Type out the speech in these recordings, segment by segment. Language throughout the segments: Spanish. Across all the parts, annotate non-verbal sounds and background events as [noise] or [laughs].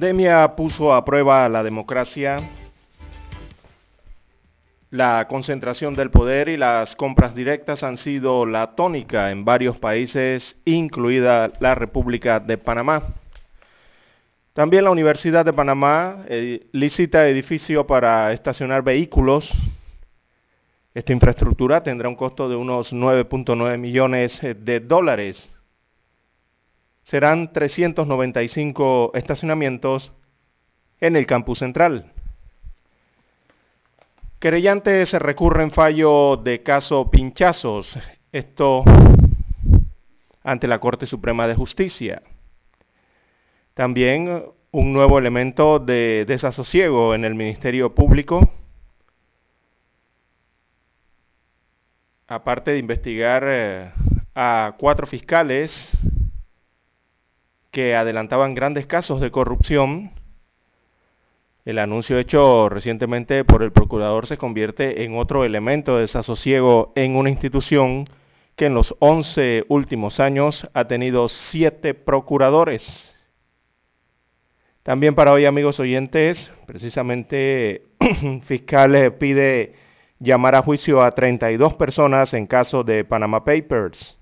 Pandemia puso a prueba la democracia, la concentración del poder y las compras directas han sido la tónica en varios países, incluida la República de Panamá. También la Universidad de Panamá eh, licita edificio para estacionar vehículos. Esta infraestructura tendrá un costo de unos 9.9 millones de dólares serán 395 estacionamientos en el campus central. Querellantes recurren fallo de caso Pinchazos, esto ante la Corte Suprema de Justicia. También un nuevo elemento de desasosiego en el Ministerio Público, aparte de investigar eh, a cuatro fiscales que adelantaban grandes casos de corrupción. El anuncio hecho recientemente por el procurador se convierte en otro elemento de desasosiego en una institución que en los 11 últimos años ha tenido siete procuradores. También para hoy, amigos oyentes, precisamente [clears throat] fiscal pide llamar a juicio a 32 personas en caso de Panama Papers.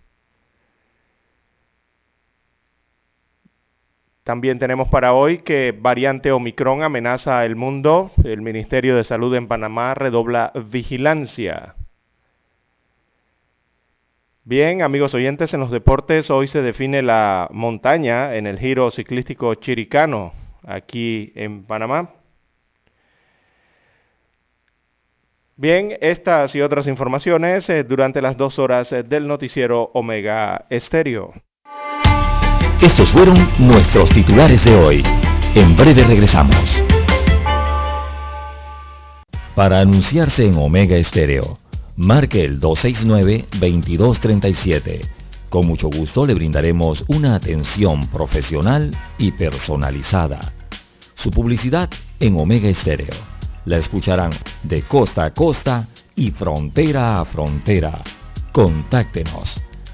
También tenemos para hoy que variante Omicron amenaza el mundo. El Ministerio de Salud en Panamá redobla vigilancia. Bien, amigos oyentes, en los deportes hoy se define la montaña en el giro ciclístico chiricano aquí en Panamá. Bien, estas y otras informaciones eh, durante las dos horas del noticiero Omega Estéreo. Estos fueron nuestros titulares de hoy. En breve regresamos. Para anunciarse en Omega Estéreo, marque el 269-2237. Con mucho gusto le brindaremos una atención profesional y personalizada. Su publicidad en Omega Estéreo. La escucharán de costa a costa y frontera a frontera. Contáctenos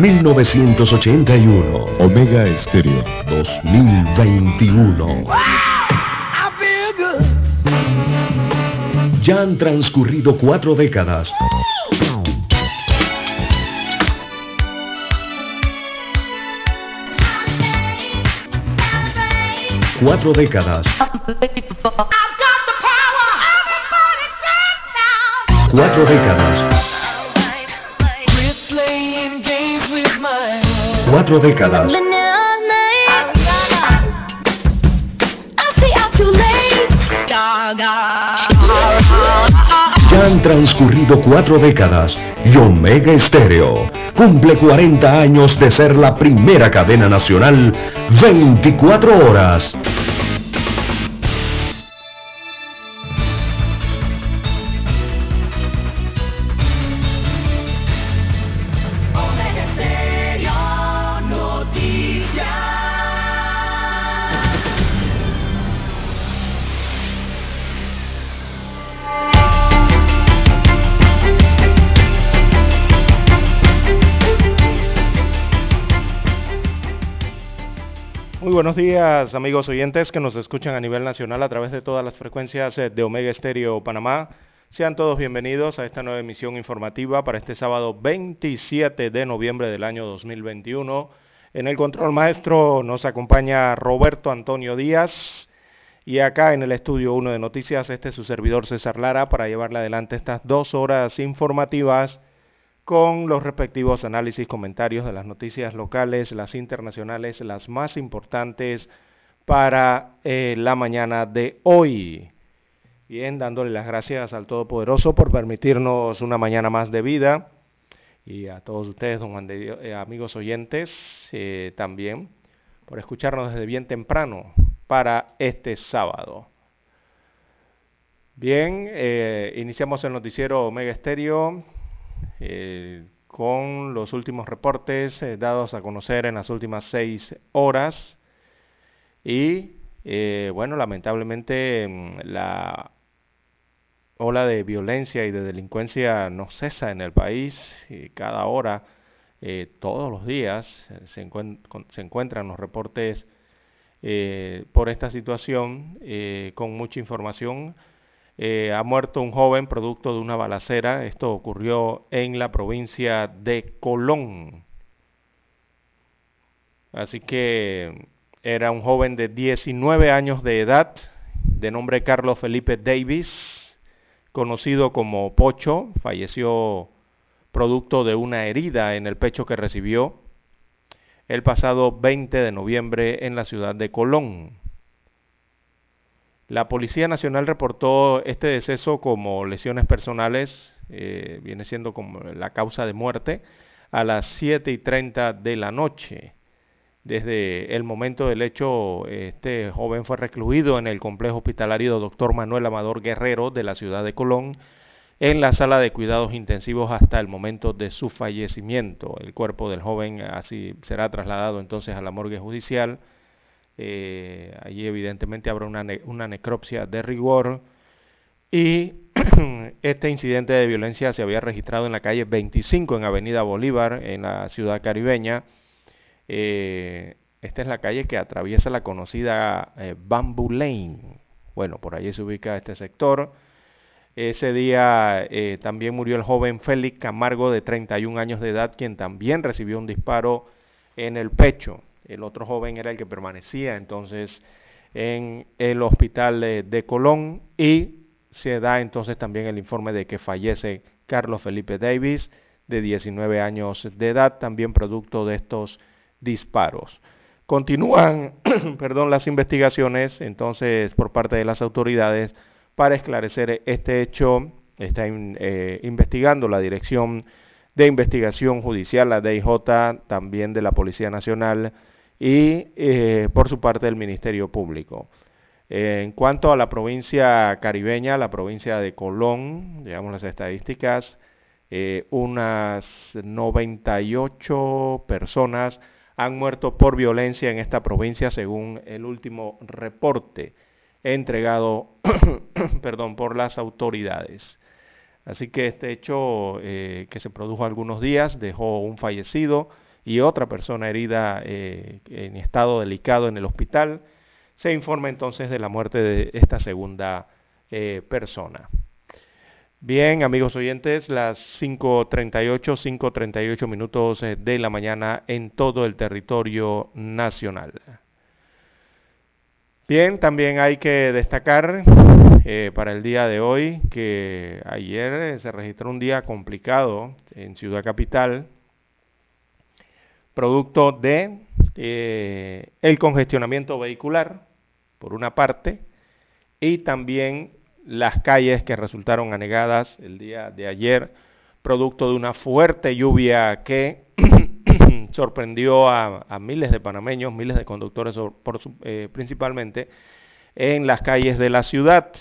1981. Omega Estéreo 2021. Ya han transcurrido cuatro décadas. Cuatro décadas. Cuatro décadas. Décadas. Ya han transcurrido cuatro décadas y Omega Estéreo cumple 40 años de ser la primera cadena nacional 24 horas. Días, amigos oyentes que nos escuchan a nivel nacional a través de todas las frecuencias eh, de Omega Estéreo Panamá. Sean todos bienvenidos a esta nueva emisión informativa para este sábado 27 de noviembre del año 2021. En el control maestro nos acompaña Roberto Antonio Díaz y acá en el estudio 1 de noticias este es su servidor César Lara para llevarle adelante estas dos horas informativas con los respectivos análisis, comentarios de las noticias locales, las internacionales, las más importantes para eh, la mañana de hoy. Bien, dándole las gracias al Todopoderoso por permitirnos una mañana más de vida y a todos ustedes, don eh, amigos oyentes, eh, también por escucharnos desde bien temprano para este sábado. Bien, iniciamos el noticiero Omega Estéreo eh, con los últimos reportes eh, dados a conocer en las últimas seis horas. Y eh, bueno, lamentablemente mm, la ola de violencia y de delincuencia no cesa en el país. Y cada hora, todos los días, se, se, encuentran los reportes por esta situación con mucha información eh, ha muerto un joven producto de una balacera. Esto ocurrió en la provincia de Colón. Así que era un joven de 19 años de edad, de nombre Carlos Felipe Davis, conocido como Pocho. Falleció producto de una herida en el pecho que recibió el pasado 20 de noviembre en la ciudad de Colón. La Policía Nacional reportó este deceso como lesiones personales, eh, viene siendo como la causa de muerte, a las 7 y 30 de la noche. Desde el momento del hecho, este joven fue recluido en el complejo hospitalario Dr. Manuel Amador Guerrero de la ciudad de Colón, en la sala de cuidados intensivos hasta el momento de su fallecimiento. El cuerpo del joven así será trasladado entonces a la morgue judicial eh, allí evidentemente habrá una, necropsia de rigor. Y [clears throat] este incidente de violencia se había registrado en la calle 25 en Avenida Bolívar, en la ciudad caribeña. Eh, esta es la calle que atraviesa la conocida eh, Bamboo Lane. Bueno, por allí se ubica este sector. Ese día también murió el joven Félix Camargo de 31 años de edad, quien también recibió un disparo en el pecho. El otro joven era el que permanecía entonces en el hospital de, Colón y se da entonces también el informe de que fallece Carlos Felipe Davis de 19 años de edad, también producto de estos disparos. Continúan, [clears throat] perdón, las investigaciones entonces por parte de las autoridades para esclarecer este hecho. Está eh, investigando la Dirección de Investigación Judicial, la DIJ, también de la Policía Nacional, y eh, por su parte el Ministerio Público. Eh, en cuanto a la provincia caribeña, la provincia de Colón, digamos las estadísticas, eh, unas 98 personas han muerto por violencia en esta provincia según el último reporte entregado [coughs] perdón, por las autoridades. Así que este hecho que se produjo algunos días dejó un fallecido, y otra persona herida eh, en estado delicado en el hospital. Se informa entonces de la muerte de esta segunda eh, persona. Bien, amigos oyentes, las 5.38, 5.38 minutos eh, de la mañana en todo el territorio nacional. Bien, también hay que destacar para el día de hoy que ayer se registró un día complicado en Ciudad Capital, producto de eh, el congestionamiento vehicular, por una parte, y también las calles que resultaron anegadas el día de ayer, producto de una fuerte lluvia que [clears throat] sorprendió a, miles de panameños, miles de conductores eh, principalmente, en las calles de la ciudad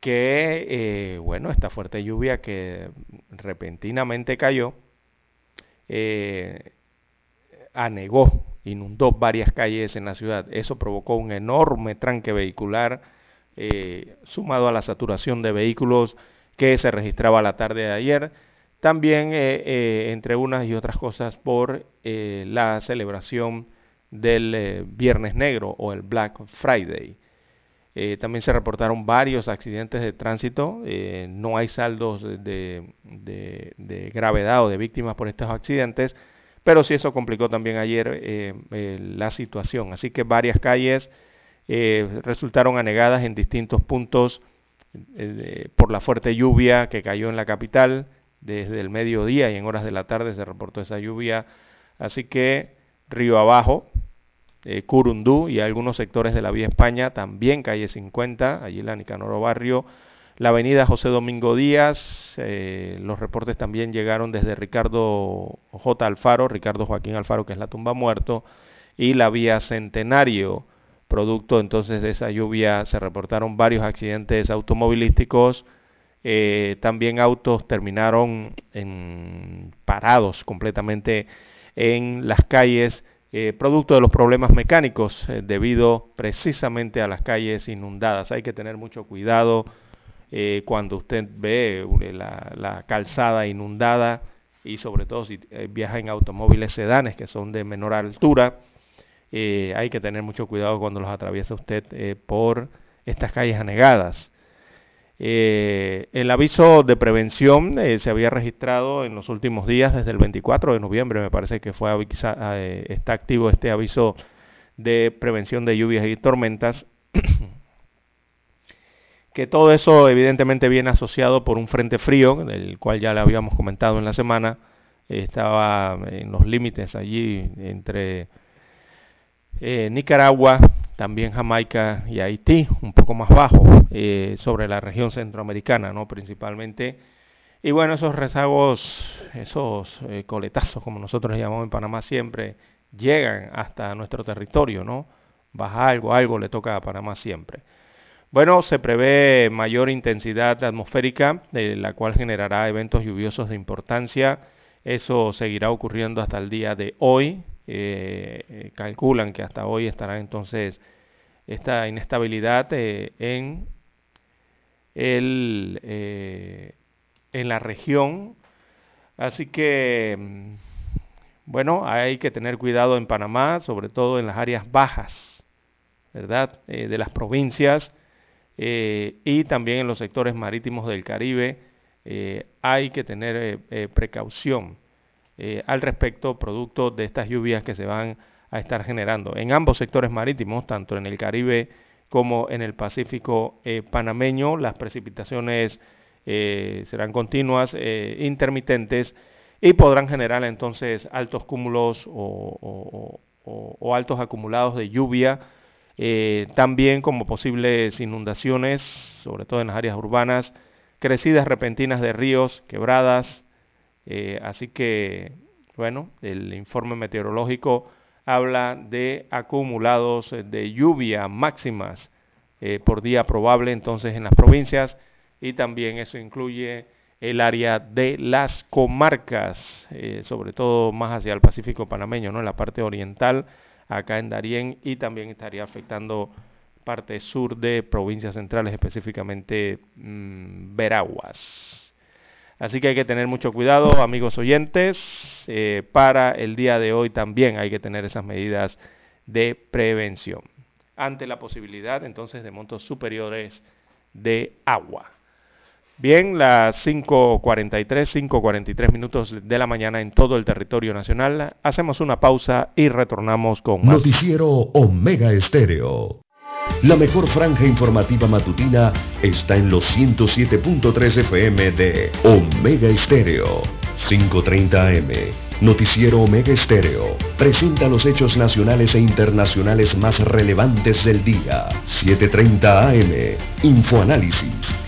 que, eh, bueno, esta fuerte lluvia que repentinamente cayó, anegó, inundó varias calles en la ciudad. Eso provocó un enorme tranque vehicular, eh, sumado a la saturación de vehículos que se registraba la tarde de ayer. También, eh, eh, entre unas y otras cosas, por la celebración del Viernes Negro o el Black Friday. También se reportaron varios accidentes de tránsito. No hay saldos de, gravedad o de víctimas por estos accidentes, pero sí eso complicó también ayer la situación. Así que varias calles resultaron anegadas en distintos puntos por la fuerte lluvia que cayó en la capital. Desde el mediodía y en horas de la tarde se reportó esa lluvia. Así que río abajo, eh, Curundú y algunos sectores de la Vía España, también calle 50, allí la Nicanoro Barrio, la avenida José Domingo Díaz, eh, los reportes también llegaron desde Ricardo J. Alfaro, Ricardo Joaquín Alfaro, que es la tumba muerto, y la vía Centenario. Producto entonces de esa lluvia se reportaron varios accidentes automovilísticos, eh, también autos terminaron en, parados completamente en las calles, eh, producto de los problemas mecánicos debido precisamente a las calles inundadas. Hay que tener mucho cuidado eh, cuando usted ve la, calzada inundada y sobre todo si viaja en automóviles sedanes que son de menor altura. hay que tener mucho cuidado cuando los atraviesa usted por estas calles anegadas. Eh, el aviso de prevención eh, se había registrado en los últimos días, desde el 24 de noviembre, me parece que fue eh, está activo este aviso de prevención de lluvias y tormentas. Que todo eso evidentemente viene asociado por un frente frío, del cual ya le habíamos comentado en la semana, estaba en los límites allí entre Nicaragua, también Jamaica y Haití, un poco más bajo, eh, sobre la región centroamericana, ¿no? Principalmente. Y bueno, esos rezagos, esos eh, coletazos, como nosotros llamamos en Panamá siempre, llegan hasta nuestro territorio, ¿no? Baja algo, algo le toca a Panamá siempre. Bueno, se prevé mayor intensidad atmosférica, de la cual generará eventos lluviosos de importancia. Eso seguirá ocurriendo hasta el día de hoy, eh, eh, calculan que hasta hoy estará entonces esta inestabilidad eh, en, el, en la región. Así que, mm, bueno, hay que tener cuidado en Panamá, sobre todo en las áreas bajas, ¿verdad? de las provincias y también en los sectores marítimos del Caribe. hay que tener precaución. Eh, al respecto, producto de estas lluvias que se van a estar generando en ambos sectores marítimos, tanto en el Caribe como en el Pacífico eh, panameño. Las precipitaciones eh, serán continuas, intermitentes y podrán generar entonces altos cúmulos o, altos acumulados de lluvia, también como posibles inundaciones, sobre todo en las áreas urbanas, crecidas repentinas de ríos, quebradas, eh, así que, bueno, el informe meteorológico habla de acumulados de lluvia máximas eh, por día probable entonces en las provincias y también eso incluye el área de las comarcas, eh, sobre todo más hacia el Pacífico panameño, ¿no? en la parte oriental, acá en Darién, y también estaría afectando parte sur de provincias centrales, específicamente mm, Veraguas. Así que hay que tener mucho cuidado, amigos oyentes. Eh, para el día de hoy también hay que tener esas medidas de prevención ante la posibilidad entonces de montos superiores de agua. Bien, las 5.43, 5.43 minutos de la mañana en todo el territorio nacional. Hacemos una pausa y retornamos con más. Noticiero Omega Estéreo. La mejor franja informativa matutina está en los 107.3 FM de Omega Estéreo. 5.30 AM. Noticiero Omega Estéreo. Presenta los hechos nacionales e internacionales más relevantes del día. 7.30 AM. Infoanálisis.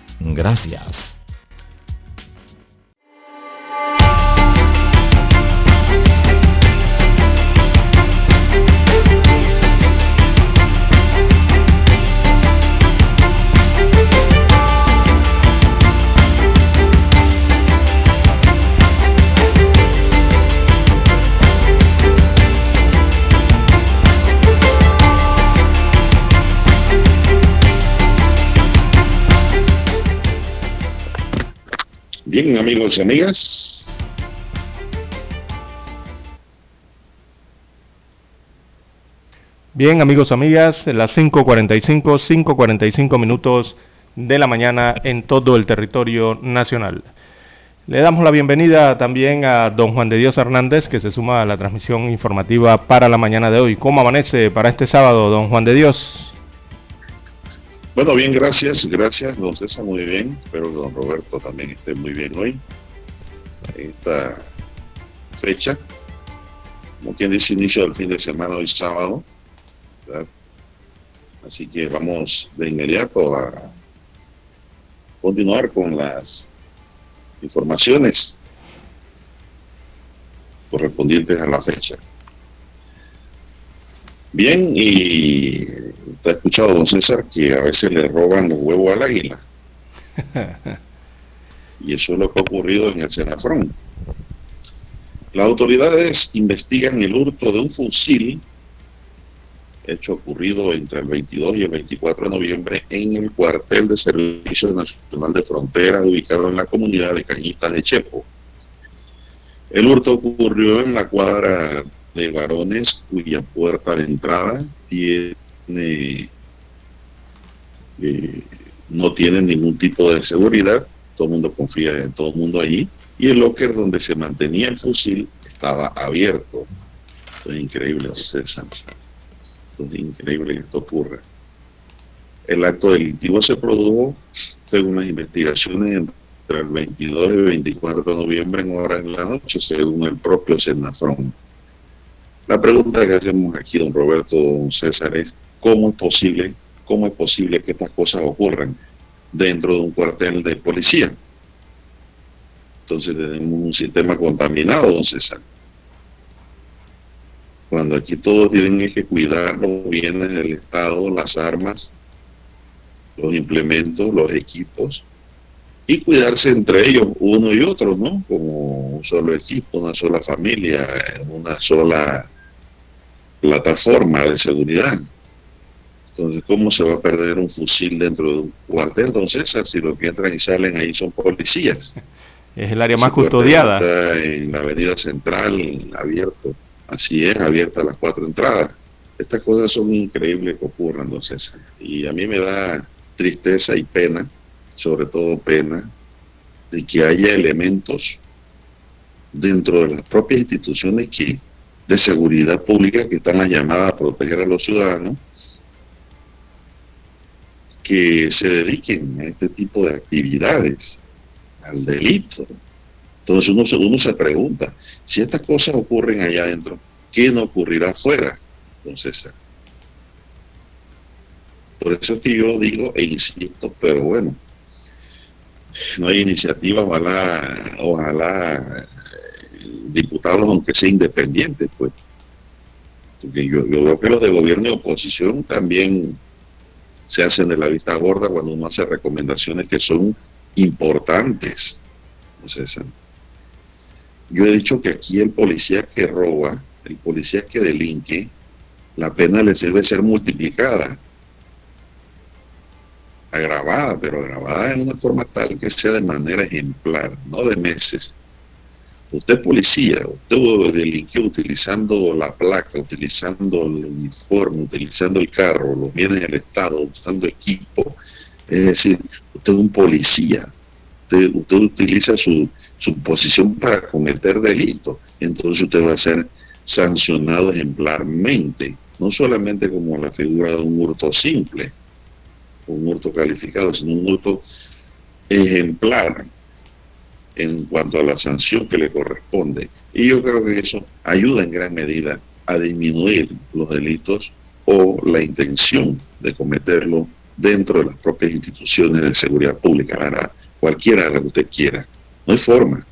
Gracias. Bien, amigos y amigas. Bien, amigos, amigas, las 5.45, 5.45 minutos de la mañana en todo el territorio nacional. Le damos la bienvenida también a don Juan de Dios Hernández, que se suma a la transmisión informativa para la mañana de hoy. ¿Cómo amanece para este sábado, don Juan de Dios? Bueno, bien, gracias, gracias, don César, muy bien. Espero que don Roberto también esté muy bien hoy. Esta fecha, como quien dice, inicio del fin de semana, hoy sábado. Así que vamos de inmediato a continuar con las informaciones correspondientes a la fecha. Bien, y usted ha escuchado, don César, que a veces le roban los huevos al águila. [laughs] Y eso es lo que ha ocurrido en el Senafrón. Las autoridades investigan el hurto de un fusil, hecho ocurrido entre el 22 y el 24 de noviembre en el cuartel de Servicio Nacional de Frontera ubicado en la comunidad de Cañitas de Chepo. El hurto ocurrió en la cuadra de varones cuya puerta de entrada tiene no tiene ningún tipo de seguridad, todo el mundo confía en todo el mundo allí, y el locker donde se mantenía el fusil estaba abierto. Esto es increíble. Esto es increíble que esto ocurra. El acto delictivo se produjo, según las investigaciones, entre el 22 y el 24 de noviembre en horas de la noche, según el propio Senafrón. La pregunta que hacemos aquí, don Roberto, don César, es ¿cómo es posible, cómo es posible que estas cosas ocurran dentro de un cuartel de policía? Entonces tenemos un sistema contaminado, don César. Cuando aquí todos tienen que cuidar los bienes del Estado, las armas, los implementos, los equipos, y cuidarse entre ellos uno y otro, ¿no? Como un solo equipo, una sola familia, una sola plataforma de seguridad. Entonces, ¿cómo se va a perder un fusil dentro de un cuartel, don César, si los que entran y salen ahí son policías? Es el área más custodiada. Está en la avenida central, abierto. Así es, abierta las cuatro entradas. Estas cosas son increíbles que ocurran, don César. Y a mí me da tristeza y pena, sobre todo pena, de que haya elementos dentro de las propias instituciones que de seguridad pública que están llamadas a proteger a los ciudadanos que se dediquen a este tipo de actividades, al delito. Entonces uno uno se pregunta, si estas cosas ocurren allá adentro, ¿qué no ocurrirá afuera, don César? Por eso es que yo digo e insisto, pero bueno, no hay iniciativa, ojalá, ojalá eh, diputados, aunque sea independientes, pues. Porque yo, yo veo que los de gobierno y oposición también se hacen de la vista gorda cuando uno hace recomendaciones que son importantes. yo he dicho que aquí el policía que roba, el policía que delinque, la pena les debe ser multiplicada, agravada, pero agravada en una forma tal que sea de manera ejemplar, no de meses, Usted policía, usted delinquió utilizando la placa, utilizando el uniforme, utilizando el carro, los bienes del Estado, usando equipo. Es decir, usted es un policía. Usted, utiliza su, su posición para cometer delitos. Entonces usted va a ser sancionado ejemplarmente, no solamente como la figura de un hurto simple, un hurto calificado, sino un hurto ejemplar en cuanto a la sanción que le corresponde. Y yo creo que eso ayuda en gran medida a disminuir los delitos o la intención de cometerlo dentro de las propias instituciones de seguridad pública, la, cualquiera de las que usted quiera. No hay forma.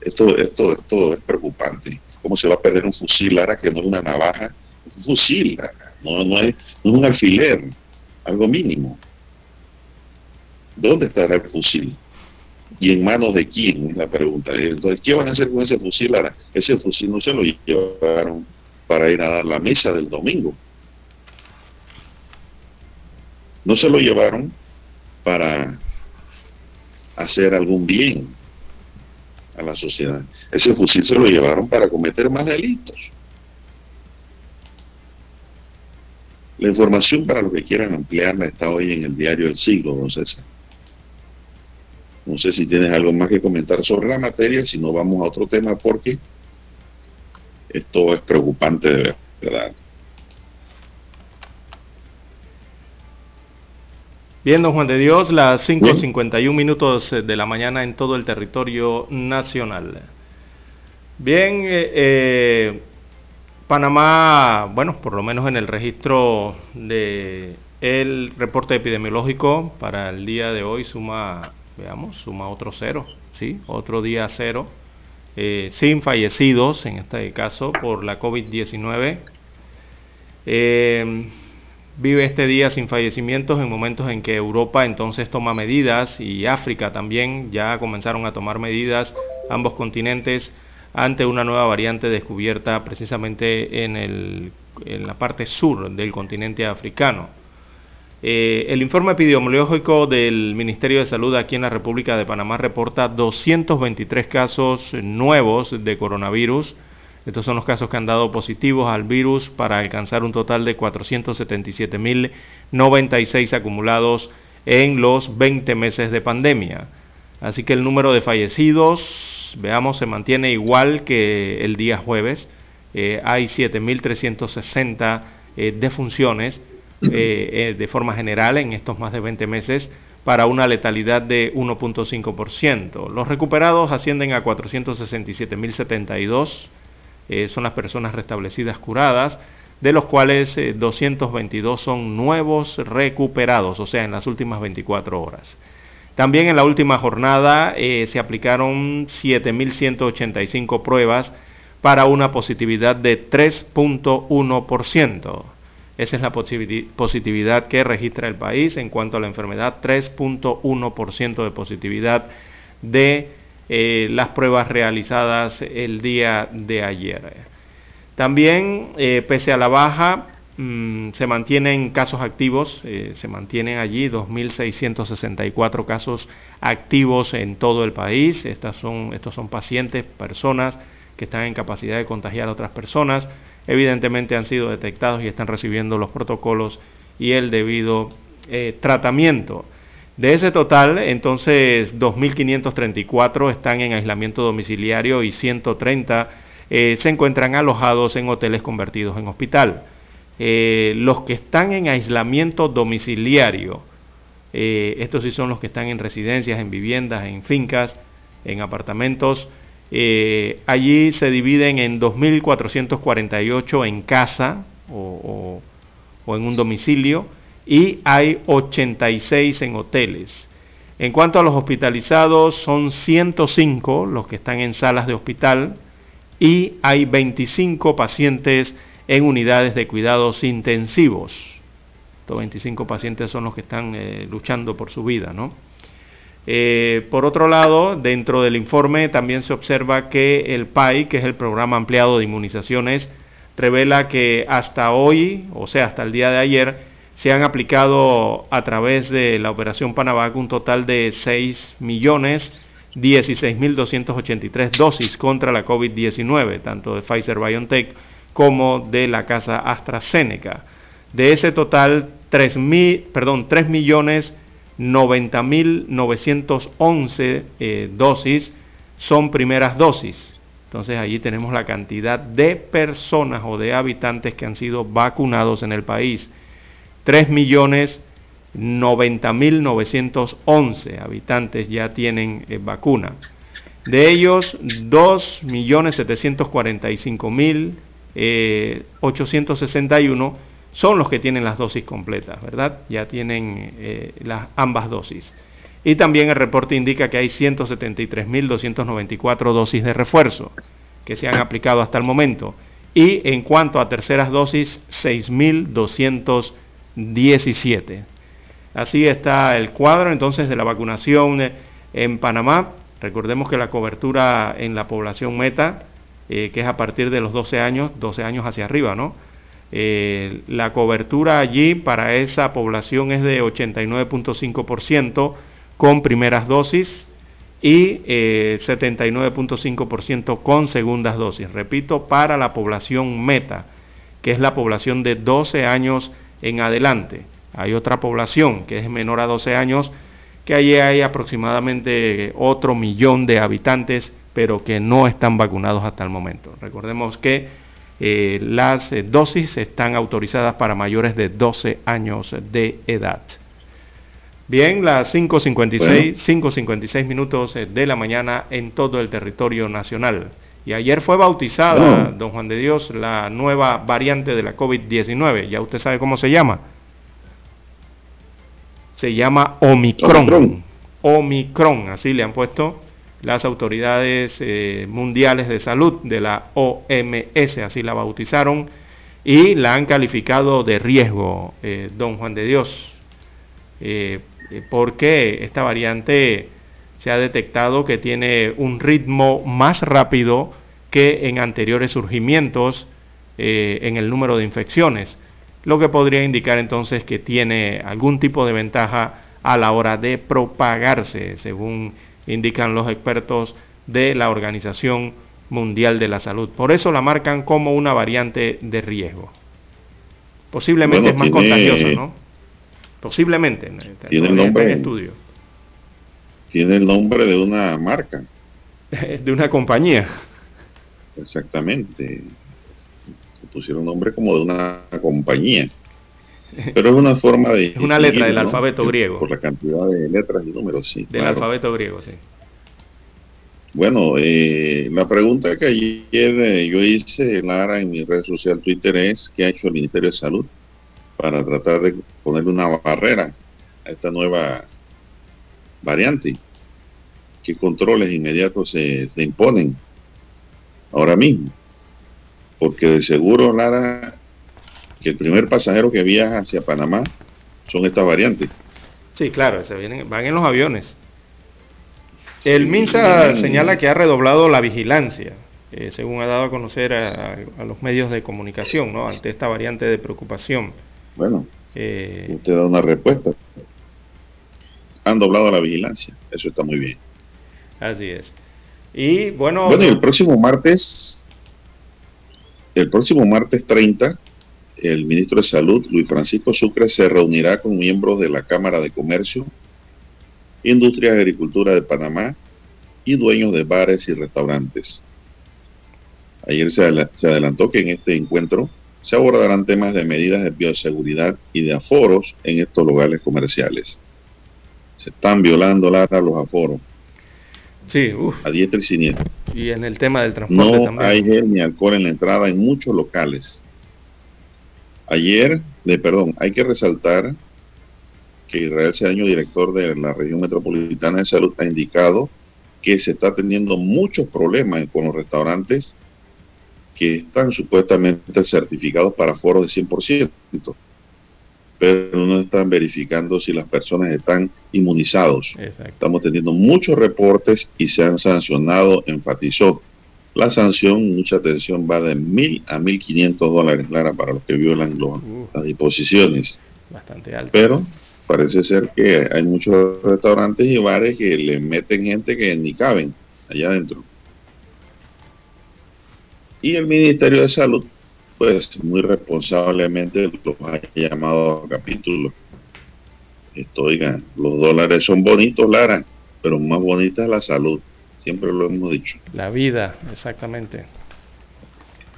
Esto, esto, esto es preocupante. ¿Cómo se va a perder un fusil ahora que no es una navaja? Un fusil, no, no, es, no es un alfiler, algo mínimo. ¿Dónde estará el fusil? ¿Y en manos de quién? Es la pregunta. Entonces, ¿qué van a hacer con ese fusil ahora? Ese fusil no se lo llevaron para ir a dar la misa del domingo. No se lo llevaron para hacer algún bien a la sociedad. Ese fusil se lo llevaron para cometer más delitos. La información para los que quieran ampliarla está hoy en el diario del siglo, don César. No sé si tienes algo más que comentar sobre la materia, si no vamos a otro tema porque esto es preocupante de verdad. Bien, don Juan de Dios, las 5.51 minutos de la mañana en todo el territorio nacional. Bien, eh, eh, Panamá, bueno, por lo menos en el registro de el reporte epidemiológico para el día de hoy suma veamos, suma otro cero, ¿sí? Otro día cero, eh, sin fallecidos, en este caso, por la COVID-19. Eh, vive este día sin fallecimientos en momentos en que Europa entonces toma medidas y África también ya comenzaron a tomar medidas, ambos continentes, ante una nueva variante descubierta precisamente en, el, en la parte sur del continente africano. Eh, el informe epidemiológico del Ministerio de Salud aquí en la República de Panamá reporta 223 casos nuevos de coronavirus. Estos son los casos que han dado positivos al virus para alcanzar un total de 477.096 acumulados en los 20 meses de pandemia. Así que el número de fallecidos, veamos, se mantiene igual que el día jueves. Eh, hay 7.360 eh, defunciones eh, eh, de forma general en estos más de 20 meses para una letalidad de 1.5%. Los recuperados ascienden a 467.072, eh, son las personas restablecidas curadas, de los cuales 222 son nuevos recuperados, o sea, en las últimas 24 horas. También en la última jornada se aplicaron 7.185 pruebas para una positividad de 3.1%. Esa es la positividad que registra el país en cuanto a la enfermedad, 3.1% de positividad de eh, las pruebas realizadas el día de ayer. También, eh, pese a la baja, mm, se mantienen casos activos, eh, se mantienen allí 2.664 casos activos en todo el país. Estas son, estos son pacientes, personas que están en capacidad de contagiar a otras personas evidentemente han sido detectados y están recibiendo los protocolos y el debido eh, tratamiento. De ese total, entonces 2.534 están en aislamiento domiciliario y 130 eh, se encuentran alojados en hoteles convertidos en hospital. Eh, los que están en aislamiento domiciliario, estos sí son los que están en residencias, en viviendas, en fincas, en apartamentos, eh, allí se dividen en 2.448 en casa o, en un domicilio y hay 86 en hoteles. En cuanto a los hospitalizados, son 105 los que están en salas de hospital y hay 25 pacientes en unidades de cuidados intensivos. Estos 25 pacientes son los que están eh, luchando por su vida, ¿no? Eh, por otro lado, dentro del informe también se observa que el PAI, que es el Programa Ampliado de Inmunizaciones, revela que hasta hoy, o sea, hasta el día de ayer, se han aplicado a través de la Operación Panavac un total de 6.016.283 dosis contra la COVID-19, tanto de Pfizer BioNTech como de la casa AstraZeneca. De ese total, 3, perdón, 3 millones 90.911 eh, dosis son primeras dosis. Entonces allí tenemos la cantidad de personas o de habitantes que han sido vacunados en el país. 3.090.911 habitantes ya tienen eh, vacuna. De ellos, 2.745.861 eh, son los que tienen las dosis completas, ¿verdad? Ya tienen eh, las, ambas dosis. Y también el reporte indica que hay 173.294 dosis de refuerzo que se han aplicado hasta el momento. Y en cuanto a terceras dosis, 6.217. Así está el cuadro entonces de la vacunación en Panamá. Recordemos que la cobertura en la población meta, eh, que es a partir de los 12 años, 12 años hacia arriba, ¿no? Eh, la cobertura allí para esa población es de 89.5% con primeras dosis y 79.5% eh, con segundas dosis. Repito, para la población meta, que es la población de 12 años en adelante. Hay otra población que es menor a 12 años, que allí hay aproximadamente otro millón de habitantes, pero que no están vacunados hasta el momento. Recordemos que eh, las eh, dosis están autorizadas para mayores de 12 años de edad. Bien, las 5.56, 5.56 minutos eh, de la mañana en todo el territorio nacional. Y ayer fue bautizada, don Juan de Dios, la nueva variante de la COVID-19. ¿Ya usted sabe cómo se llama? Se llama Omicron. Omicron, así le han puesto las autoridades eh, mundiales de salud de la OMS, así la bautizaron, y la han calificado de riesgo, eh, don Juan de Dios, eh, porque esta variante se ha detectado que tiene un ritmo más rápido que en anteriores surgimientos en el número de infecciones, lo que podría indicar entonces que tiene algún tipo de ventaja a la hora de propagarse, según indican los expertos de la Organización Mundial de la Salud. Por eso la marcan como una variante de riesgo. Posiblemente es más contagiosa, ¿no? Posiblemente. Tiene el nombre estudio. Tiene el nombre de una marca. [laughs] de una compañía. Exactamente. pusieron nombre como de una compañía. [laughs] Pero es una forma de... Es una letra del alfabeto griego. Por la cantidad de letras y números, sí. Del alfabeto griego, sí. Bueno, eh, la pregunta que ayer eh, yo hice, Lara, en mi red social Twitter es, ¿qué ha hecho el Ministerio de Salud para tratar de ponerle una barrera a esta nueva variante? ¿Qué controles inmediatos se, se imponen ahora mismo? Porque de seguro, Lara, que el primer pasajero que viaja hacia Panamá son estas variantes. Sí, claro, se vienen, van en los aviones. El MINSA señala que ha redoblado la vigilancia, eh, según ha dado a conocer a, los medios de comunicación, ¿no? ante esta variante de preocupación. Bueno, eh, usted da una respuesta. Han doblado la vigilancia, eso está muy bien. Así es. Y bueno... Bueno, el próximo martes, el próximo martes 30, el ministro de Salud, Luis Francisco Sucre, se reunirá con miembros de la Cámara de Comercio, Industria y Agricultura de Panamá y dueños de bares y restaurantes. Ayer se adelantó que en este encuentro se abordarán temas de medidas de bioseguridad y de aforos en estos lugares comerciales. Se están violando Lara los aforos. Sí, uf. A diestra y siniestra. Y en el tema del transporte no también. hay gel ni alcohol en la entrada en muchos locales. Ayer, de perdón, hay que resaltar que Israel Cedeño, director de la región metropolitana de salud, ha indicado que se está teniendo muchos problemas con los restaurantes que están supuestamente certificados para foros de 100%. pero no están verificando si las personas están inmunizados. Exacto. Estamos teniendo muchos reportes y se han sancionado, enfatizó. La sanción, mucha atención, va de mil a mil quinientos dólares, Lara, para los que violan Uh. las disposiciones. Bastante alto. Pero parece ser que hay muchos restaurantes y bares que le meten gente que ni caben allá adentro. Y el Ministerio de Salud, pues muy responsablemente los ha llamado a capítulo. Esto, oigan, los dólares son bonitos, Lara, pero más bonita es la salud. Siempre lo hemos dicho. La vida, exactamente.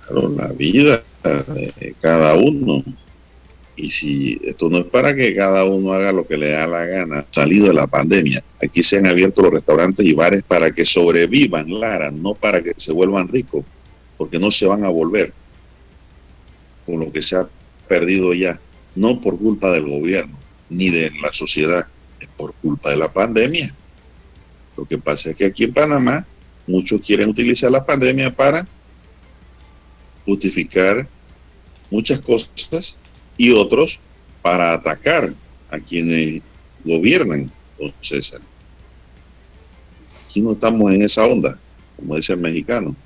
Claro, la vida de cada uno. Y si esto no es para que cada uno haga lo que le da la gana, salido de la pandemia, aquí se han abierto los restaurantes y bares para que sobrevivan, Lara, no para que se vuelvan ricos, porque no se van a volver con lo que se ha perdido ya, no por culpa del gobierno ni de la sociedad, es por culpa de la pandemia. Lo que pasa es que aquí en Panamá muchos quieren utilizar la pandemia para justificar muchas cosas y otros para atacar a quienes gobiernan, don César. Aquí no estamos en esa onda, como dice el mexicano.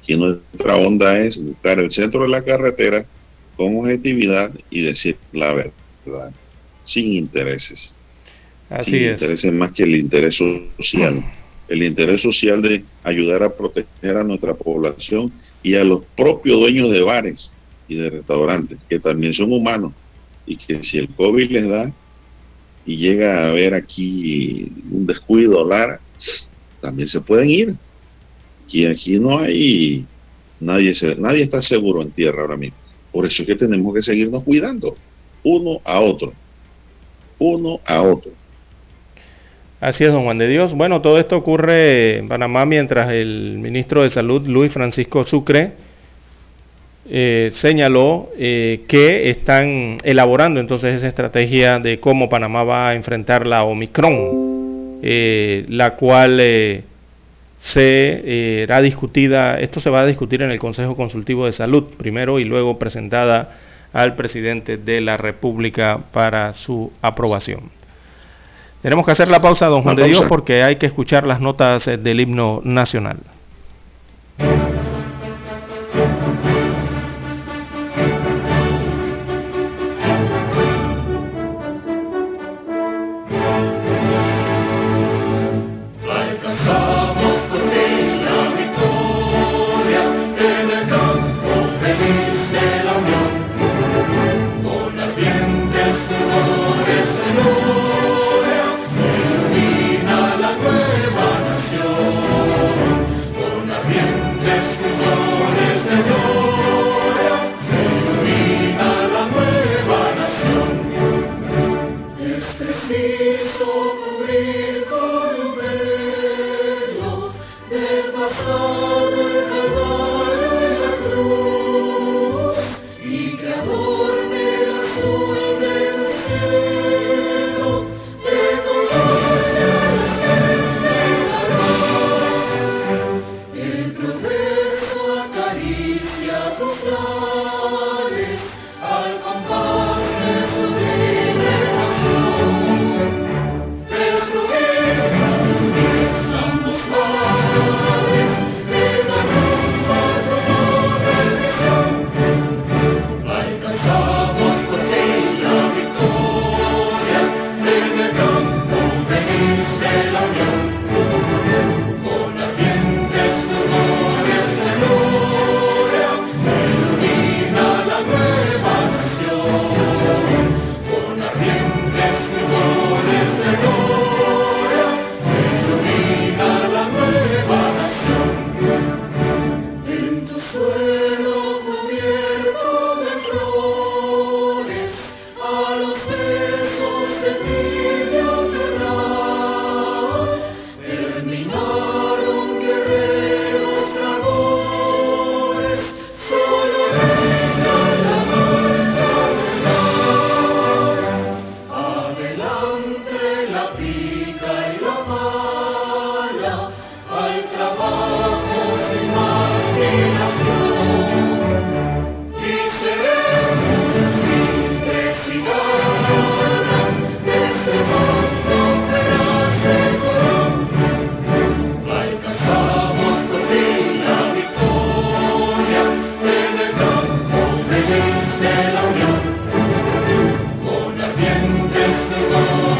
Aquí nuestra onda es buscar el centro de la carretera con objetividad y decir la verdad, sin intereses. Así sin es. intereses más que el interés social. El interés social de ayudar a proteger a nuestra población y a los propios dueños de bares y de restaurantes, que también son humanos, y que si el COVID les da y llega a haber aquí un descuido, Lara, también se pueden ir. Y aquí no hay, nadie, se, nadie está seguro en tierra ahora mismo. Por eso es que tenemos que seguirnos cuidando, uno a otro, uno a otro. Así es, don Juan de Dios. Bueno, todo esto ocurre en Panamá mientras el ministro de Salud, Luis Francisco Sucre, eh, señaló eh, que están elaborando entonces esa estrategia de cómo Panamá va a enfrentar la Omicron, eh, la cual será discutida, esto se va a discutir en el Consejo Consultivo de Salud primero y luego presentada al presidente de la República para su aprobación. Tenemos que hacer la pausa, don Juan de Dios, porque hay que escuchar las notas eh, del himno nacional.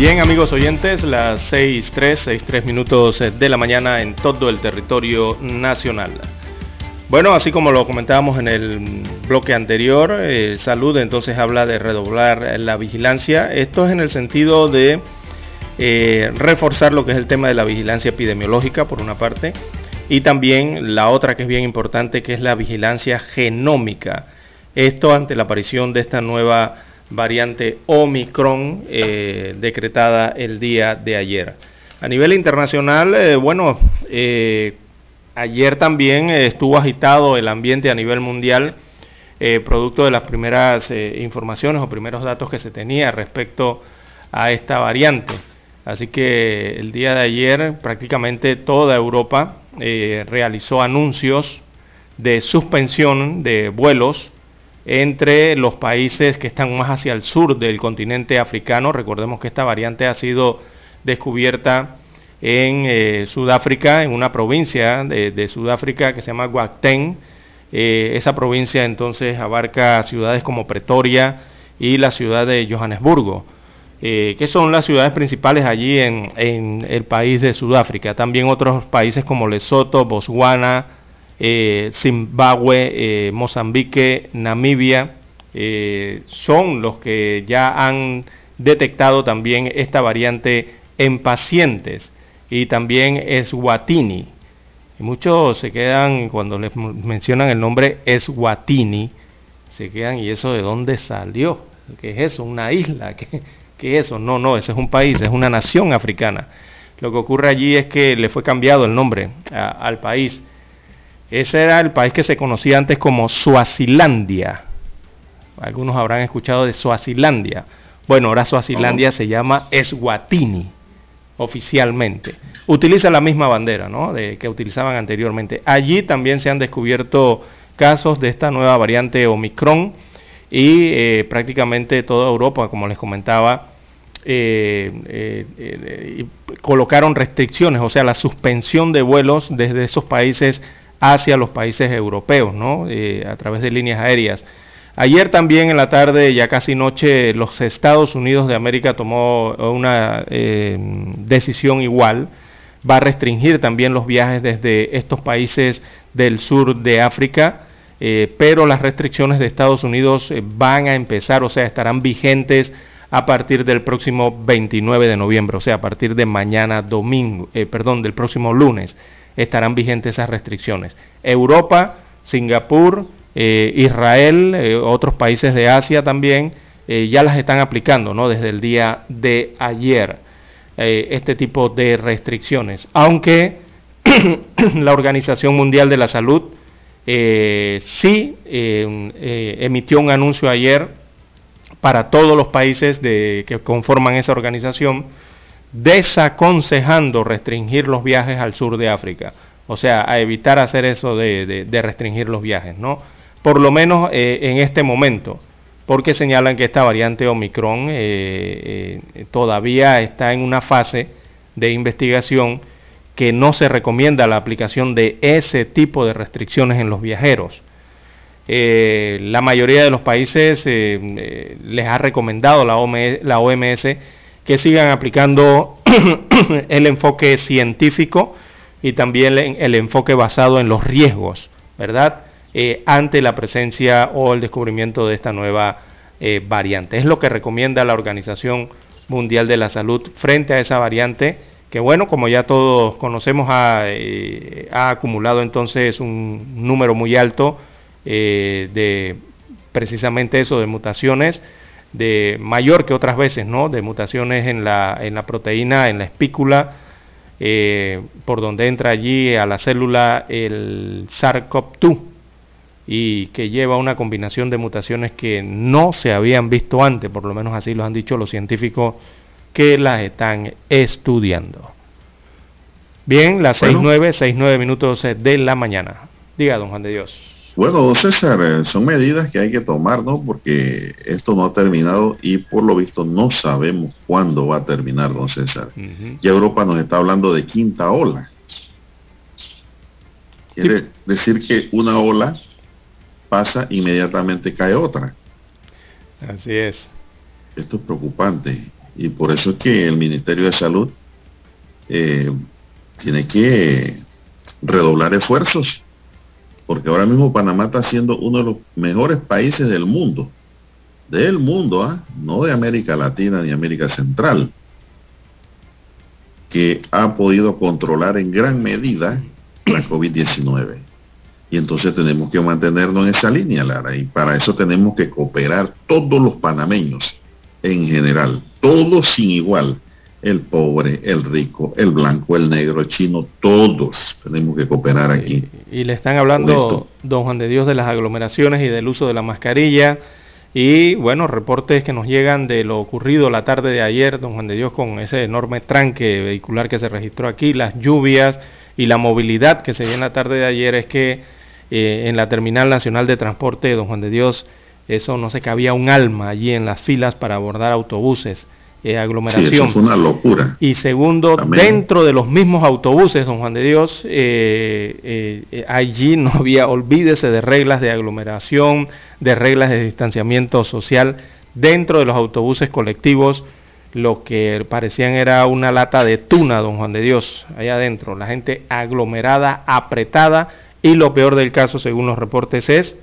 Bien amigos oyentes, las 6.3, 6.3 minutos de la mañana en todo el territorio nacional. Bueno, así como lo comentábamos en el bloque anterior, eh, Salud entonces habla de redoblar la vigilancia. Esto es en el sentido de eh, reforzar lo que es el tema de la vigilancia epidemiológica, por una parte, y también la otra que es bien importante, que es la vigilancia genómica. Esto ante la aparición de esta nueva variante Omicron eh, decretada el día de ayer. A nivel internacional, bueno, Ayer también eh, estuvo agitado el ambiente a nivel mundial, eh, producto de las primeras eh, informaciones o primeros datos que se tenía respecto a esta variante. Así que el día de ayer prácticamente toda Europa realizó anuncios de suspensión de vuelos entre los países que están más hacia el sur del continente africano. Recordemos que esta variante ha sido descubierta en eh, Sudáfrica, en una provincia de, Sudáfrica que se llama Guactén. Eh, esa provincia entonces abarca ciudades como Pretoria y la ciudad de Johannesburgo, eh, que son las ciudades principales allí en, en, el país de Sudáfrica. También otros países como Lesoto, Botswana, Zimbabue, Mozambique, Namibia, son los que ya han detectado también esta variante en pacientes y también Eswatini. Y muchos se quedan, cuando les mencionan el nombre Eswatini, se quedan, ¿y eso de dónde salió? ¿Qué es eso? ¿Una isla? [laughs] ¿Qué, qué es eso? No, no, ese es un país, es una nación africana. Lo que ocurre allí es que le fue cambiado el nombre al país. Ese era el país que se conocía antes como Suazilandia. Algunos habrán escuchado de Suazilandia. Bueno, ahora Suazilandia se llama Eswatini oficialmente. Utiliza la misma bandera ¿no? de, que utilizaban anteriormente. Allí también se han descubierto casos de esta nueva variante Omicron y eh, prácticamente toda Europa, como les comentaba, eh, eh, colocaron restricciones, o sea, la suspensión de vuelos desde esos países hacia los países europeos, ¿no? a través de líneas aéreas. Ayer también en la tarde, ya casi noche, los Estados Unidos de América tomó una eh, decisión igual. Va a restringir también los viajes desde estos países del sur de África, eh, pero las restricciones de Estados Unidos eh, van a empezar, o sea, estarán vigentes a partir del próximo 29 de noviembre, o sea, a partir de mañana domingo, perdón, del próximo lunes, estarán vigentes esas restricciones. Europa, Singapur, eh, Israel, eh, otros países de Asia también, eh, ya las están aplicando ¿no? desde el día de ayer, este tipo de restricciones. Aunque [clears throat] la Organización Mundial de la Salud sí emitió un anuncio ayer para todos los países de, que conforman esa organización, desaconsejando restringir los viajes al sur de África. O sea, a evitar hacer eso de, restringir los viajes, ¿no? por lo menos eh, en este momento, porque señalan que esta variante Omicron eh, eh, todavía está en una fase de investigación que no se recomienda la aplicación de ese tipo de restricciones en los viajeros. la mayoría de los países les ha recomendado la, la OMS que sigan aplicando [clears throat] el enfoque científico y también el enfoque basado en los riesgos, ¿verdad? Eh, ante la presencia o el descubrimiento de esta nueva eh, variante. Es lo que recomienda la Organización Mundial de la Salud frente a esa variante que bueno, como ya todos conocemos, ha, eh, acumulado entonces un número muy alto de precisamente eso, de mutaciones, de mayor que otras veces, ¿no? De mutaciones en la, en la proteína, en la espícula, por donde entra allí a la célula el SARS-CoV-2 y que lleva una combinación de mutaciones que no se habían visto antes, por lo menos así lo han dicho los científicos que las están estudiando. Bien, las seis nueve, seis nueve minutos de la mañana. Diga, don Juan de Dios. Bueno, César, eh, son medidas que hay que tomar, ¿no? Porque esto no ha terminado y por lo visto no sabemos cuándo va a terminar, don César. Y Europa nos está hablando de quinta ola. Quiere decir que una ola pasa, inmediatamente cae otra. Así es. Esto es preocupante y por eso es que el Ministerio de Salud eh, tiene que redoblar esfuerzos, porque ahora mismo Panamá está siendo uno de los mejores países del mundo, del mundo, ¿ah? no de América Latina ni América Central, que ha podido controlar en gran medida la [coughs] COVID-19. Y entonces tenemos que mantenernos en esa línea, Lara, y para eso tenemos que cooperar todos los panameños en general, todos sin igual, el pobre, el rico, el blanco, el negro, el chino, todos tenemos que cooperar aquí. Y, le están hablando, don Juan de Dios, de las aglomeraciones y del uso de la mascarilla. Y bueno, reportes que nos llegan de lo ocurrido la tarde de ayer, don Juan de Dios, con ese enorme tranque vehicular que se registró aquí, las lluvias y la movilidad que se dio en la tarde de ayer, es que eh, en la Terminal Nacional de Transporte, don Juan de Dios, eso no se cabía un alma allí en las filas para abordar autobuses. Eh, aglomeración. Sí, una locura. Y segundo, dentro de los mismos autobuses, don Juan de Dios, eh, eh, allí [laughs] no había, olvídese de reglas de aglomeración, de reglas de distanciamiento social. Dentro de los autobuses colectivos, lo que parecían era una lata de tuna, don Juan de Dios, allá adentro. La gente aglomerada, apretada, y lo peor del caso, según los reportes, es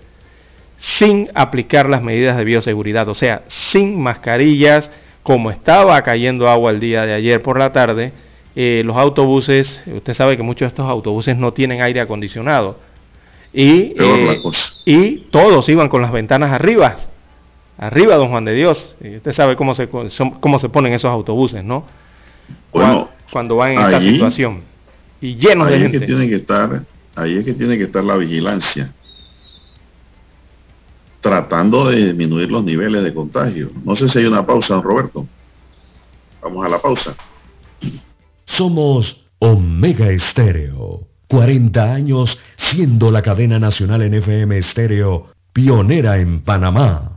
sin aplicar las medidas de bioseguridad, o sea, sin mascarillas, como estaba cayendo agua el día de ayer por la tarde, eh, los autobuses, usted sabe que muchos de estos autobuses no tienen aire acondicionado. Y, eh, y todos iban con las ventanas arriba, arriba, don Juan de Dios. Y usted sabe cómo se, cómo se ponen esos autobuses, ¿no? Bueno, cuando, van en esta situación. Y llenos de gente. que tiene que estar, ahí es que tiene que estar la vigilancia tratando de disminuir los niveles de contagio. No sé si hay una pausa, don Roberto. Vamos a la pausa. Somos Omega Estéreo. 40 años siendo la cadena nacional en FM Estéreo, pionera en Panamá.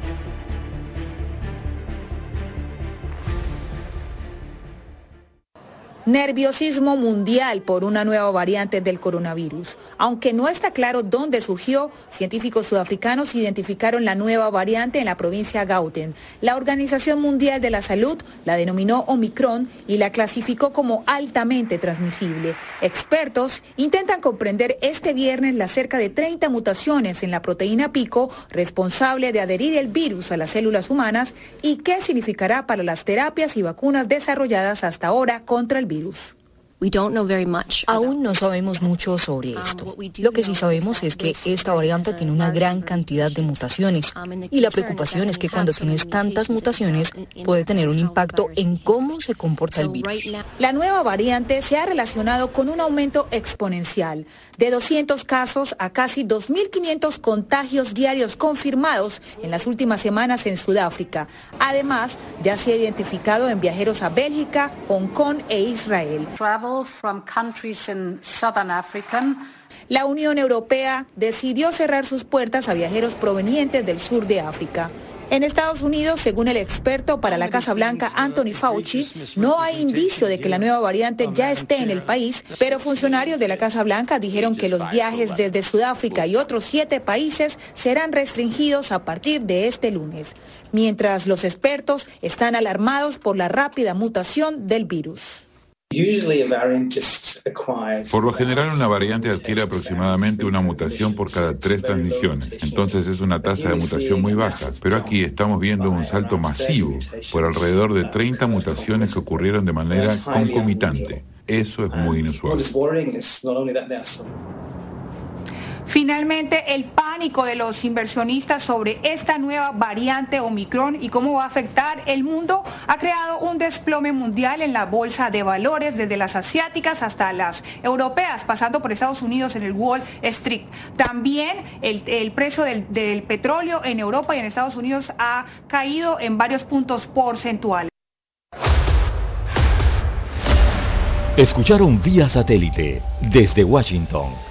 Nerviosismo mundial por una nueva variante del coronavirus. Aunque no está claro dónde surgió, científicos sudafricanos identificaron la nueva variante en la provincia Gauteng. La Organización Mundial de la Salud la denominó Omicron y la clasificó como altamente transmisible. Expertos intentan comprender este viernes las cerca de 30 mutaciones en la proteína pico responsable de adherir el virus a las células humanas y qué significará para las terapias y vacunas desarrolladas hasta ahora contra el virus luz. Aún no sabemos mucho sobre esto. Lo que sí sabemos es que esta variante tiene una gran cantidad de mutaciones y la preocupación es que cuando tienes tantas mutaciones puede tener un impacto en cómo se comporta el virus. La nueva variante se ha relacionado con un aumento exponencial de 200 casos a casi 2.500 contagios diarios confirmados en las últimas semanas en Sudáfrica. Además, ya se ha identificado en viajeros a Bélgica, Hong Kong e Israel. La Unión Europea decidió cerrar sus puertas a viajeros provenientes del sur de África. En Estados Unidos, según el experto para la Casa Blanca Anthony Fauci, no hay indicio de que la nueva variante ya esté en el país, pero funcionarios de la Casa Blanca dijeron que los viajes desde Sudáfrica y otros siete países serán restringidos a partir de este lunes, mientras los expertos están alarmados por la rápida mutación del virus. Por lo general, una variante adquiere aproximadamente una mutación por cada tres transmisiones. Entonces es una tasa de mutación muy baja. Pero aquí estamos viendo un salto masivo por alrededor de 30 mutaciones que ocurrieron de manera concomitante. Eso es muy inusual. Finalmente, el pánico de los inversionistas sobre esta nueva variante Omicron y cómo va a afectar el mundo ha creado un desplome mundial en la bolsa de valores, desde las asiáticas hasta las europeas, pasando por Estados Unidos en el Wall Street. También el, precio del, del petróleo en Europa y en Estados Unidos ha caído en varios puntos porcentuales. Escucharon vía satélite desde Washington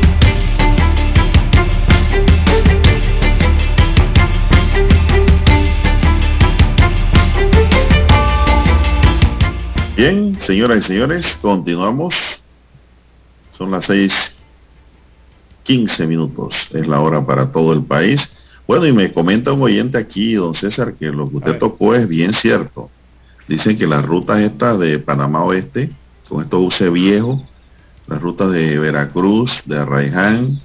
Bien, señoras y señores, continuamos. Son las seis 15 minutos, es la hora para todo el país. Bueno, y me comenta un oyente aquí, don César, que lo que usted tocó es bien cierto. Dicen que las rutas estas de Panamá Oeste, con estos buses viejos, las rutas de Veracruz, de Arraiján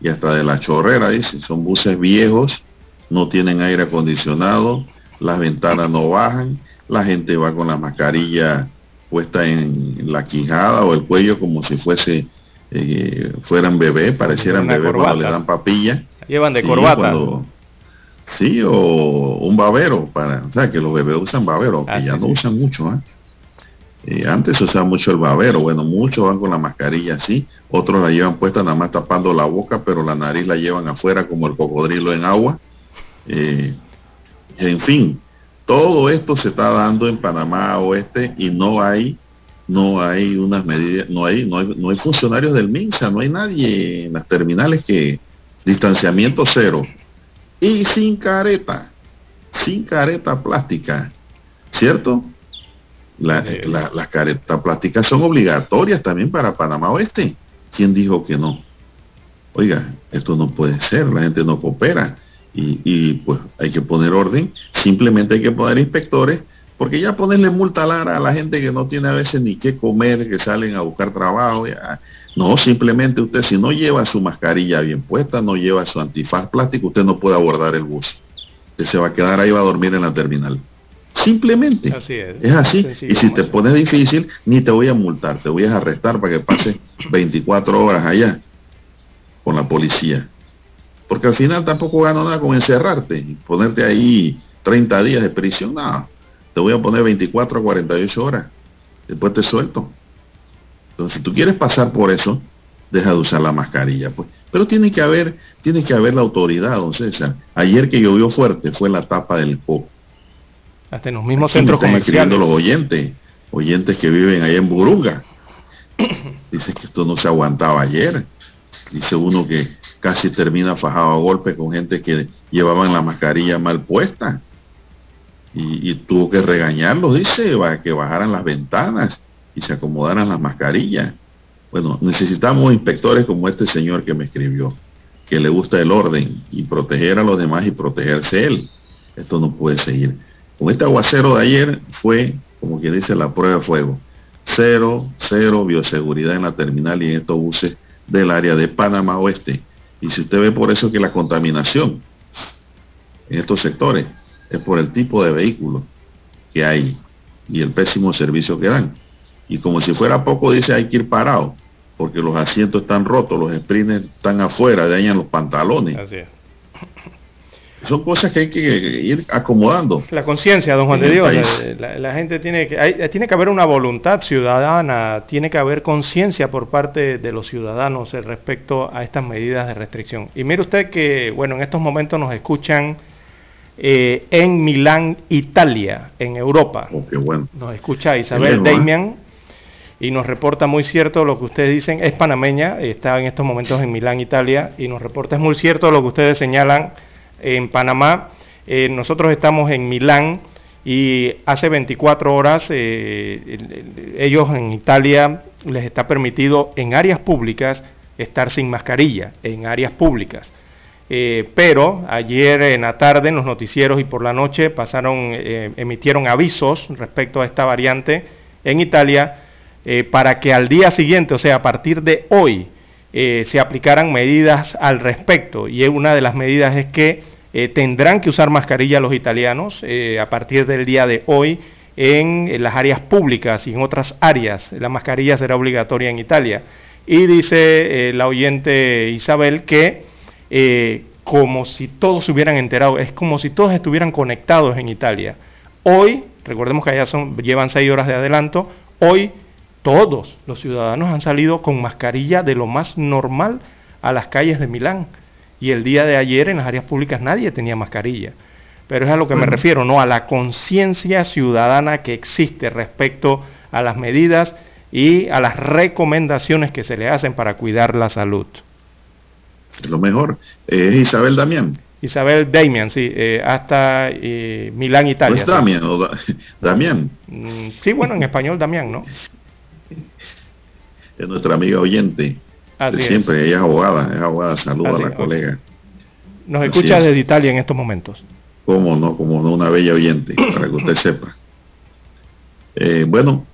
y hasta de La Chorrera, dicen, son buses viejos, no tienen aire acondicionado, las ventanas no bajan, la gente va con la mascarilla puesta en la quijada o el cuello como si fuese eh, fueran bebés, parecieran bebés cuando le dan papilla. Llevan de corbata. sí, o un babero, para, o sea, que los bebés usan babero, que ya no usan mucho. ¿eh? Eh, antes se usaba mucho el babero, bueno, muchos van con la mascarilla así, otros la llevan puesta nada más tapando la boca, pero la nariz la llevan afuera como el cocodrilo en agua. en fin, todo esto se está dando en Panamá Oeste y no hay, no hay unas medidas, no hay, no hay, no hay funcionarios del MINSA, no hay nadie en las terminales que distanciamiento cero y sin careta, sin careta plástica, ¿cierto? las caretas plásticas son obligatorias también para Panamá Oeste. ¿Quién dijo que no? Oiga, esto no puede ser, la gente no coopera y, pues hay que poner orden, simplemente hay que poner inspectores, porque ya ponerle multa a la gente que no tiene a veces ni qué comer, que salen a buscar trabajo, ya. no, simplemente usted si no lleva su mascarilla bien puesta, no lleva su antifaz plástico, usted no puede abordar el bus. Usted se va a quedar ahí, va a dormir en la terminal. Simplemente. Así es. es así. Y si te pones difícil, ni te voy a multar, te voy a arrestar para que pase 24 horas allá con la policía. Porque al final tampoco gano nada con encerrarte y ponerte ahí 30 días de prisión. Nada, te voy a poner 24 a 48 horas. Después te suelto. Entonces, si tú quieres pasar por eso, deja de usar la mascarilla. Pues. Pero tiene que haber, tiene que haber la autoridad, don César. Ayer que llovió fuerte fue la tapa del coco. Hasta en los mismos centros comerciales. los oyentes, oyentes que viven ahí en Burunga. Dice que esto no se aguantaba ayer. Dice uno que casi termina fajado a golpe con gente que llevaban la mascarilla mal puesta. Y, tuvo que regañarlos, dice, que bajaran las ventanas y se acomodaran las mascarillas. Bueno, necesitamos inspectores como este señor que me escribió, que le gusta el orden y proteger a los demás y protegerse él. Esto no puede seguir. Con este aguacero de ayer fue, como que dice, la prueba de fuego. Cero, cero bioseguridad en la terminal y en estos buses del área de Panamá Oeste. Y si usted ve por eso que la contaminación en estos sectores es por el tipo de vehículo que hay y el pésimo servicio que dan. Y como si fuera poco, dice hay que ir parado, porque los asientos están rotos, los sprints están afuera, dañan los pantalones. Así es son cosas que hay que ir acomodando. La conciencia, don Juan de Dios, la, gente tiene que, tiene que haber una voluntad ciudadana, tiene que haber conciencia por parte de los ciudadanos respecto a estas medidas de restricción. Y mire usted que, bueno, en estos momentos nos escuchan eh, en Milán, Italia, en Europa. Oh, bueno. Nos escucha Isabel ¿eh? Damian y nos reporta muy cierto lo que ustedes dicen, es panameña, está en estos momentos en Milán, Italia, y nos reporta es muy cierto lo que ustedes señalan en Panamá. Eh, nosotros estamos en Milán y hace 24 horas eh, ellos en Italia les está permitido en áreas públicas estar sin mascarilla, en áreas públicas. Eh, pero ayer en la tarde en los noticieros y por la noche pasaron, emitieron avisos respecto a esta variante en Italia para que al día siguiente, o sea, a partir de hoy, se aplicaran medidas al respecto. Y una de las medidas es que eh, tendrán que usar mascarilla los italianos eh, a partir del día de hoy en, las áreas públicas y en otras áreas. La mascarilla será obligatoria en Italia. Y dice eh, la oyente Isabel que como si todos se hubieran enterado, es como si todos estuvieran conectados en Italia. Hoy, recordemos que allá son, llevan seis horas de adelanto, hoy todos los ciudadanos han salido con mascarilla de lo más normal a las calles de Milán. Y el día de ayer en las áreas públicas nadie tenía mascarilla. Pero es a lo que me refiero, ¿no? A la conciencia ciudadana que existe respecto a las medidas y a las recomendaciones que se le hacen para cuidar la salud. Lo mejor es Isabel Damián. Isabel Damian, sí, eh, hasta eh, Milán, Italia. ¿No es Damian o da Damián? Mm, sí, bueno, en español Damián, ¿no? [laughs] Es nuestra amiga oyente. Así de es. siempre, ella es abogada, es abogada, saluda Así a la es. colega. Nos Así escucha es. desde Italia en estos momentos. Como no, como no, una bella oyente, [coughs] para que usted sepa. Eh, bueno,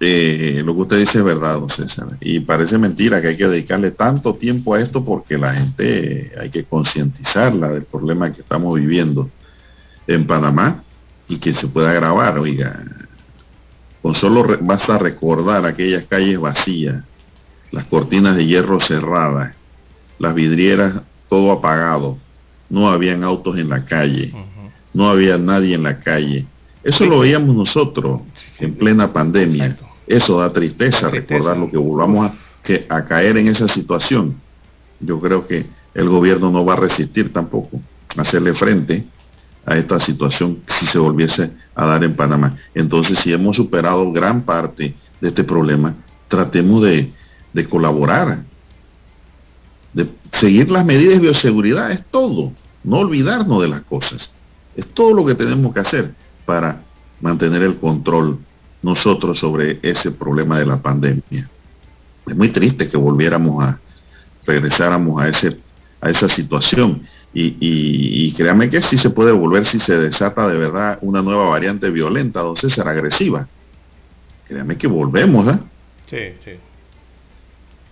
eh, lo que usted dice es verdad, don César. Y parece mentira que hay que dedicarle tanto tiempo a esto porque la gente eh, hay que concientizarla del problema que estamos viviendo en Panamá y que se pueda agravar, oiga. Con solo basta recordar aquellas calles vacías, las cortinas de hierro cerradas, las vidrieras todo apagado, no habían autos en la calle, no había nadie en la calle. Eso lo veíamos nosotros en plena pandemia. Eso da tristeza, recordar lo que volvamos a, que, a caer en esa situación. Yo creo que el gobierno no va a resistir tampoco a hacerle frente a esta situación si se volviese a dar en Panamá. Entonces, si hemos superado gran parte de este problema, tratemos de, de colaborar, de seguir las medidas de bioseguridad, es todo. No olvidarnos de las cosas. Es todo lo que tenemos que hacer para mantener el control nosotros sobre ese problema de la pandemia. Es muy triste que volviéramos a, regresáramos a, ese, a esa situación. Y, y, y créame que sí se puede volver si se desata de verdad una nueva variante violenta, don César, agresiva. Créame que volvemos, ¿eh? Sí, sí.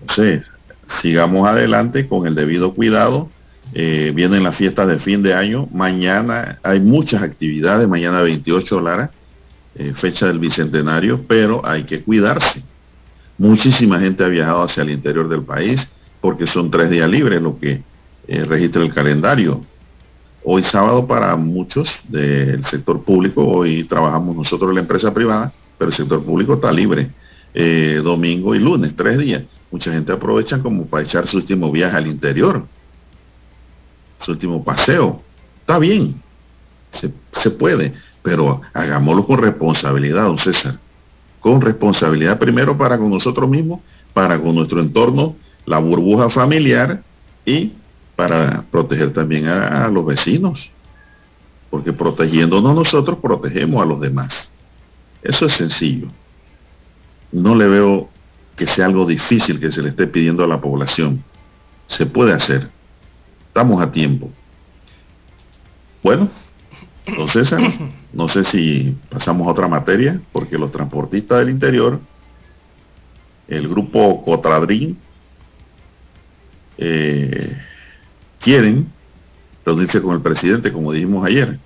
Entonces, sigamos adelante con el debido cuidado. Eh, vienen las fiestas de fin de año. Mañana hay muchas actividades. Mañana 28 Lara, eh, fecha del bicentenario, pero hay que cuidarse. Muchísima gente ha viajado hacia el interior del país porque son tres días libres lo que eh, el calendario. Hoy sábado para muchos del sector público, hoy trabajamos nosotros en la empresa privada, pero el sector público está libre. Eh, domingo y lunes, tres días. Mucha gente aprovecha como para echar su último viaje al interior, su último paseo. Está bien, se, se puede, pero hagámoslo con responsabilidad, don César. Con responsabilidad primero para con nosotros mismos, para con nuestro entorno, la burbuja familiar y para proteger también a, los vecinos. Porque protegiéndonos nosotros, protegemos a los demás. Eso es sencillo. No le veo que sea algo difícil que se le esté pidiendo a la población. Se puede hacer. Estamos a tiempo. Bueno, don César, no sé si pasamos a otra materia, porque los transportistas del interior, el grupo Cotradrín, eh, quieren reunirse con el presidente, como dijimos ayer.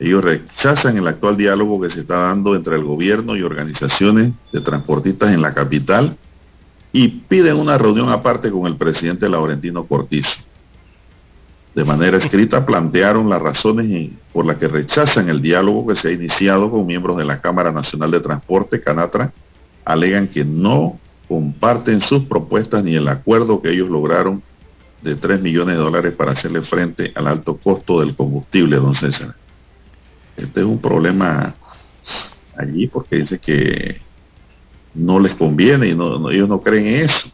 Ellos rechazan el actual diálogo que se está dando entre el gobierno y organizaciones de transportistas en la capital y piden una reunión aparte con el presidente Laurentino Cortizo. De manera escrita plantearon las razones por las que rechazan el diálogo que se ha iniciado con miembros de la Cámara Nacional de Transporte, Canatra. Alegan que no comparten sus propuestas ni el acuerdo que ellos lograron de 3 millones de dólares para hacerle frente al alto costo del combustible, don César. Este es un problema allí porque dice que no les conviene y no, no, ellos no creen en eso.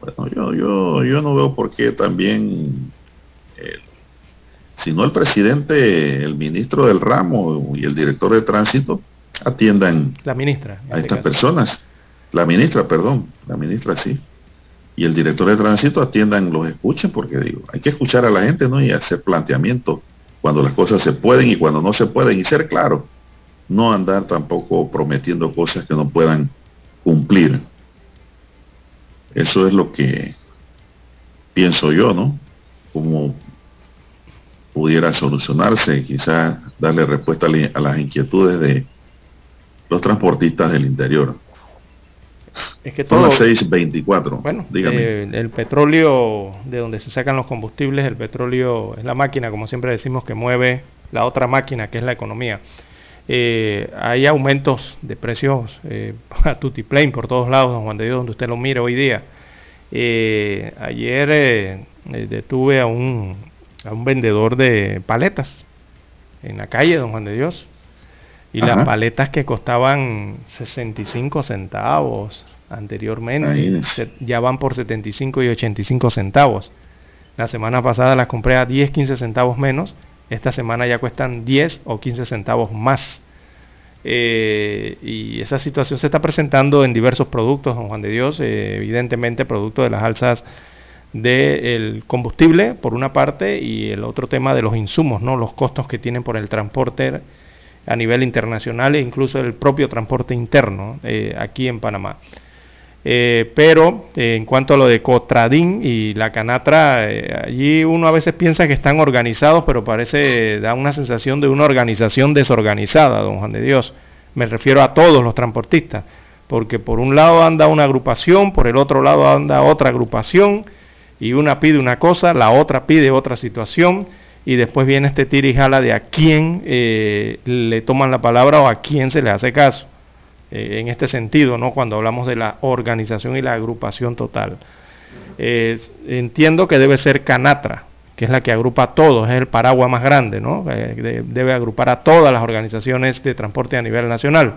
Bueno, yo, yo, yo no veo por qué también, eh, si no el presidente, el ministro del ramo y el director de tránsito atiendan La ministra. a este estas caso. personas. La ministra, perdón, la ministra sí. Y el director de tránsito atiendan, los escuchen, porque digo, hay que escuchar a la gente, ¿no? Y hacer planteamientos cuando las cosas se pueden y cuando no se pueden, y ser claro. No andar tampoco prometiendo cosas que no puedan cumplir. Eso es lo que pienso yo, ¿no? Como pudiera solucionarse, quizás darle respuesta a la- a las inquietudes de los transportistas del interior. Es que todo, Son las 6.24. Bueno, dígame. eh, el petróleo, de donde se sacan los combustibles, el petróleo es la máquina, como siempre decimos, que mueve la otra máquina, que es la economía. Eh, hay aumentos de precios eh, [laughs] a tutiplane por todos lados, don Juan de Dios, donde usted lo mire hoy día. Eh, ayer eh, detuve a un, a un vendedor de paletas en la calle, don Juan de Dios. Y las paletas que costaban 65 centavos anteriormente, se- ya van por 75 y 85 centavos. La semana pasada las compré a 10, 15 centavos menos. Esta semana ya cuestan 10 o 15 centavos más. Eh, y esa situación se está presentando en diversos productos, don Juan de Dios, eh, evidentemente producto de las alzas del combustible, por una parte, y el otro tema de los insumos, ¿no? los costos que tienen por el transporte a nivel internacional e incluso el propio transporte interno eh, aquí en Panamá. Eh, pero eh, en cuanto a lo de Cotradín y la Canatra, eh, allí uno a veces piensa que están organizados, pero parece, da una sensación de una organización desorganizada, don Juan de Dios. Me refiero a todos los transportistas, porque por un lado anda una agrupación, por el otro lado anda otra agrupación, y una pide una cosa, la otra pide otra situación, y después viene este tira y jala de a quién eh, le toman la palabra o a quién se le hace caso eh, en este sentido, ¿no? Cuando hablamos de la organización y la agrupación total. Eh, entiendo que debe ser Canatra, que es la que agrupa a todos, es el paraguas más grande, ¿no? Eh, de- debe agrupar a todas las organizaciones de transporte a nivel nacional.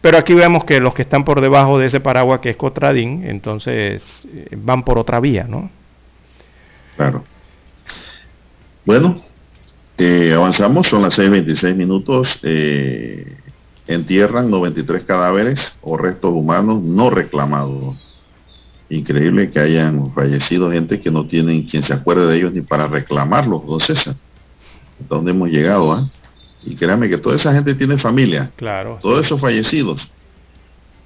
Pero aquí vemos que los que están por debajo de ese paraguas, que es Cotradín, entonces van por otra vía, ¿no? Claro. Bueno, eh, avanzamos, son las 6.26 minutos. eh, entierran 93 cadáveres o restos humanos no reclamados. Increíble que hayan fallecido gente que no tienen quien se acuerde de ellos ni para reclamarlos, don César. ¿Hasta dónde hemos llegado? ah? Y créame que toda esa gente tiene familia. Claro. Todos esos fallecidos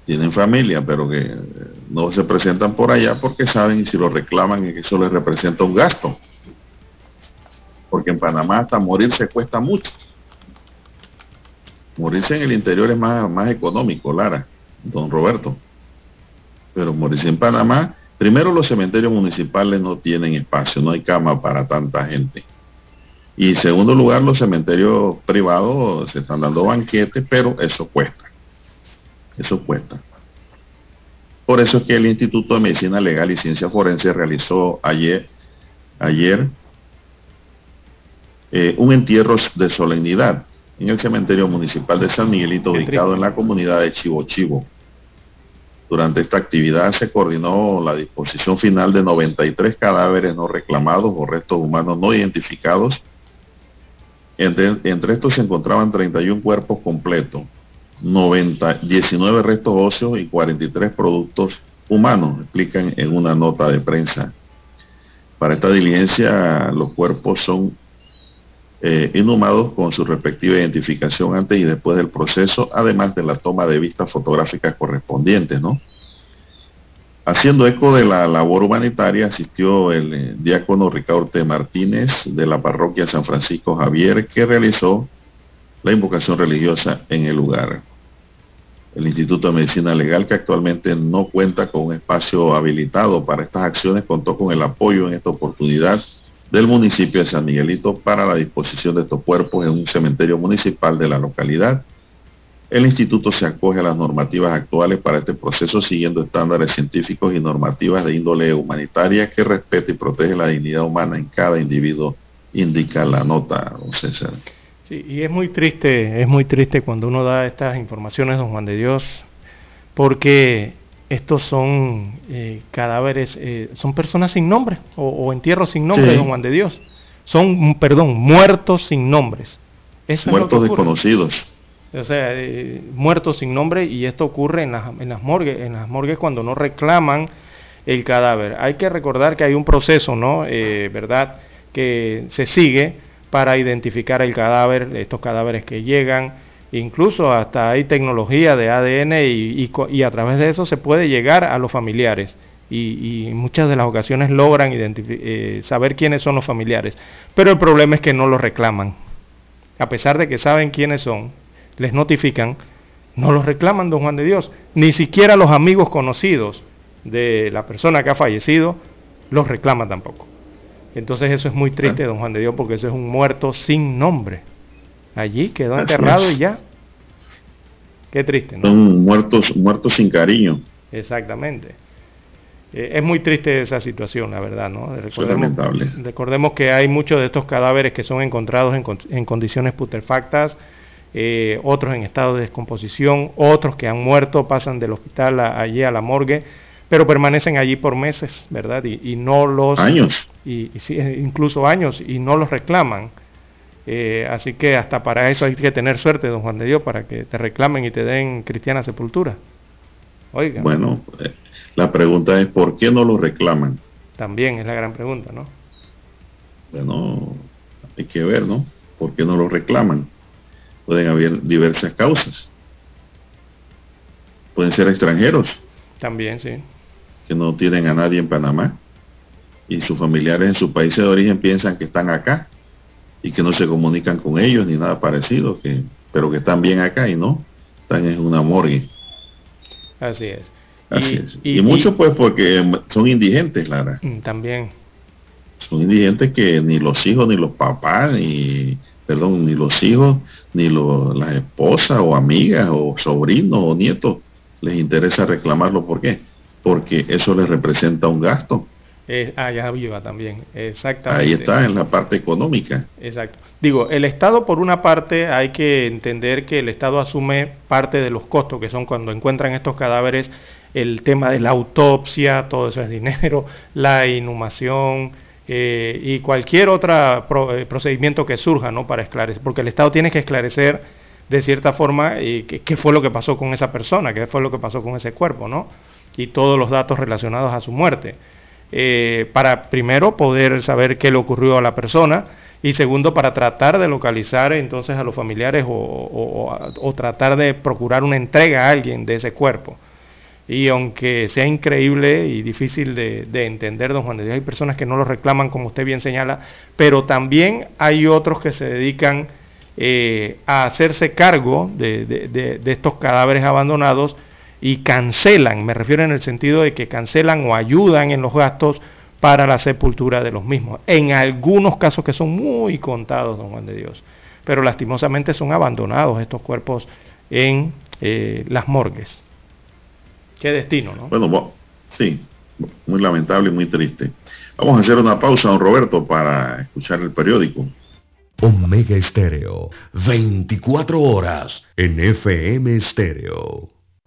tienen familia, pero que no se presentan por allá porque saben y si lo reclaman que eso les representa un gasto. Porque en Panamá hasta morirse cuesta mucho. Morirse en el interior es más, más económico, Lara, don Roberto. Pero morirse en Panamá, primero los cementerios municipales no tienen espacio, no hay cama para tanta gente. Y en segundo lugar, los cementerios privados se están dando banquetes, pero eso cuesta. Eso cuesta. Por eso es que el Instituto de Medicina Legal y Ciencia Forense realizó ayer, ayer eh, un entierro de solemnidad en el cementerio municipal de San Miguelito, ubicado en la comunidad de Chivo Chivo. Durante esta actividad se coordinó la disposición final de 93 cadáveres no reclamados o restos humanos no identificados. Entre, entre estos se encontraban 31 cuerpos completos, 90, 19 restos óseos y 43 productos humanos, explican en una nota de prensa. Para esta diligencia los cuerpos son eh, inhumados con su respectiva identificación antes y después del proceso, además de la toma de vistas fotográficas correspondientes. Haciendo eco de la labor humanitaria, asistió el eh, diácono Ricardo T. Martínez de la parroquia San Francisco Javier, que realizó la invocación religiosa en el lugar. El Instituto de Medicina Legal, que actualmente no cuenta con un espacio habilitado para estas acciones, contó con el apoyo en esta oportunidad del municipio de San Miguelito para la disposición de estos cuerpos en un cementerio municipal de la localidad. El instituto se acoge a las normativas actuales para este proceso siguiendo estándares científicos y normativas de índole humanitaria que respete y protege la dignidad humana en cada individuo, indica la nota, don César. Sí, y es muy triste, es muy triste cuando uno da estas informaciones, don Juan de Dios, porque estos son eh, cadáveres, eh, son personas sin nombre o, o entierros sin nombre, Sí. don Juan de Dios. Son, perdón, muertos sin nombres. Eso Muertos desconocidos. O sea, eh, muertos sin nombre y esto ocurre en las, en las morgues, en las morgues cuando no reclaman el cadáver. Hay que recordar que hay un proceso, ¿no? Eh, ¿Verdad? Que se sigue para identificar el cadáver, estos cadáveres que llegan, incluso hasta hay tecnología de ADN y, y co- y a través de eso se puede llegar a los familiares. Y, y muchas de las ocasiones logran eh, saber quiénes son los familiares. Pero el problema es que no los reclaman. A pesar de que saben quiénes son, les notifican, No los reclaman, don Juan de Dios. Ni siquiera los amigos conocidos de la persona que ha fallecido los reclaman tampoco. Entonces eso es muy triste, don Juan de Dios, porque eso es un muerto sin nombre. Allí quedó enterrado y ya. Qué triste, ¿no? Son muertos, muertos sin cariño. Exactamente. Eh, es muy triste esa situación, la verdad, ¿no? Recordemos, lamentable. recordemos que hay muchos de estos cadáveres que son encontrados en, condiciones putrefactas, eh, otros en estado de descomposición, otros que han muerto, pasan del hospital allí a la morgue, pero permanecen allí por meses, ¿verdad? Y, no los... Años. Y, incluso años, y no los reclaman. Eh, así que hasta para eso hay que tener suerte, don Juan de Dios, para que te reclamen y te den cristiana sepultura. Oiga. Bueno, eh, la pregunta es ¿por qué no lo reclaman? También es la gran pregunta, ¿no? Bueno, hay que ver, ¿no? ¿Por qué no lo reclaman? Pueden haber diversas causas. Pueden ser extranjeros. También, sí. Que no tienen a nadie en Panamá. Y sus familiares en sus países de origen piensan que están acá y que no se comunican con ellos ni nada parecido, que, pero que están bien acá y no, están en una morgue. Así es. Así y, es. Y, muchos pues porque son indigentes, Lara. Mm, también. Son indigentes que ni los hijos, ni los papás, ni, perdón, ni los hijos, ni las esposas o amigas o sobrinos o nietos les interesa reclamarlo. ¿Por qué? Porque eso les representa un gasto eh, ah, ya viva también, exactamente. Ahí está, en la parte económica. Exacto. Digo, el Estado por una parte hay que entender que el Estado asume parte de los costos que son cuando encuentran estos cadáveres, el tema de la autopsia, todo eso es dinero, [laughs] la inhumación eh, y cualquier otro eh, procedimiento que surja ¿no? para esclarecer, porque el Estado tiene que esclarecer de cierta forma y qué fue lo que pasó con esa persona, qué fue lo que pasó con ese cuerpo, ¿no? Y todos los datos relacionados a su muerte. Eh, para primero poder saber qué le ocurrió a la persona y segundo para tratar de localizar entonces a los familiares o, tratar de procurar una entrega a alguien de ese cuerpo. Y aunque sea increíble y difícil de, entender, don Juan de Dios, hay personas que no lo reclaman, como usted bien señala, pero también hay otros que se dedican eh, a hacerse cargo de estos cadáveres abandonados y cancelan, me refiero en el sentido de que cancelan o ayudan en los gastos para la sepultura de los mismos. En algunos casos que son muy contados, don Juan de Dios, pero lastimosamente son abandonados estos cuerpos en eh, las morgues. Qué destino, ¿no? Bueno, sí, muy lamentable y muy triste. Vamos a hacer una pausa, don Roberto, para escuchar el periódico. Omega Estéreo, 24 horas en FM Estéreo.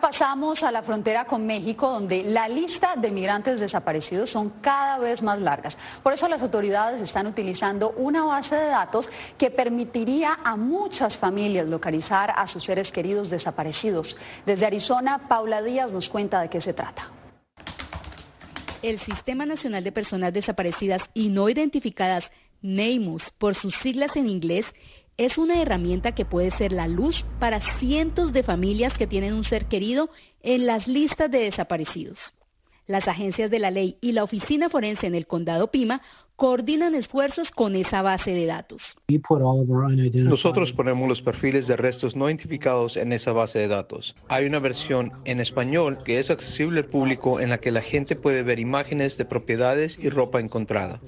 Pasamos a la frontera con México, donde la lista de migrantes desaparecidos son cada vez más largas. Por eso las autoridades están utilizando una base de datos que permitiría a muchas familias localizar a sus seres queridos desaparecidos. Desde Arizona, Paula Díaz nos cuenta de qué se trata. El Sistema Nacional de Personas Desaparecidas y No Identificadas, NEIMUS, por sus siglas en inglés, es una herramienta que puede ser la luz para cientos de familias que tienen un ser querido en las listas de desaparecidos. Las agencias de la ley y la oficina forense en el condado Pima coordinan esfuerzos con esa base de datos. Nosotros ponemos los perfiles de restos no identificados en esa base de datos. Hay una versión en español que es accesible al público en la que la gente puede ver imágenes de propiedades y ropa encontrada.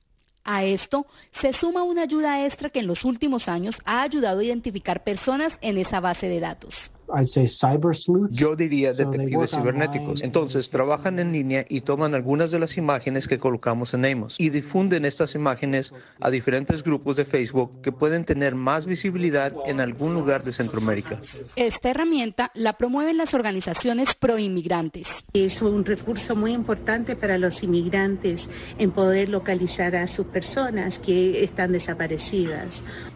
A esto se suma una ayuda extra que en los últimos años ha ayudado a identificar personas en esa base de datos. Yo diría detectives cibernéticos. Entonces trabajan en línea y toman algunas de las imágenes que colocamos en Amos y difunden estas imágenes a diferentes grupos de Facebook que pueden tener más visibilidad en algún lugar de Centroamérica. Esta herramienta la promueven las organizaciones pro inmigrantes. Es un recurso muy importante para los inmigrantes en poder localizar a sus personas que están desaparecidas.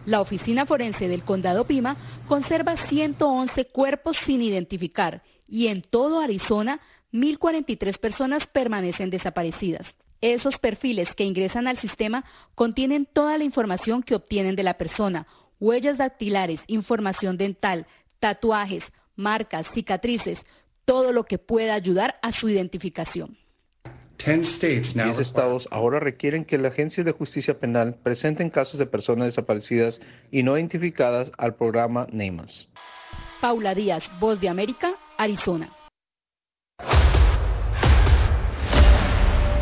La Oficina Forense del Condado Pima conserva 111 cuerpos sin identificar y en todo Arizona 1.043 personas permanecen desaparecidas. Esos perfiles que ingresan al sistema contienen toda la información que obtienen de la persona, huellas dactilares, información dental, tatuajes, marcas, cicatrices, todo lo que pueda ayudar a su identificación. Diez estados ahora requieren que la Agencia de Justicia Penal presenten casos de personas desaparecidas y no identificadas al programa NEMAS. Paula Díaz, Voz de América, Arizona.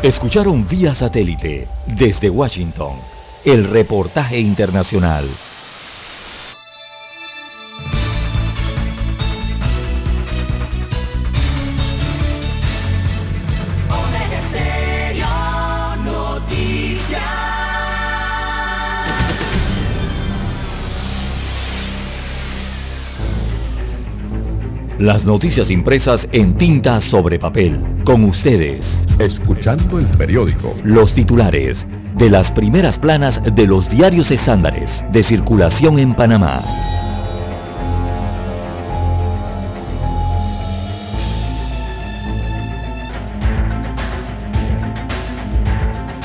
Escucharon vía satélite desde Washington el reportaje internacional. Las noticias impresas en tinta sobre papel. Con ustedes. Escuchando el periódico. Los titulares de las primeras planas de los diarios estándares de circulación en Panamá.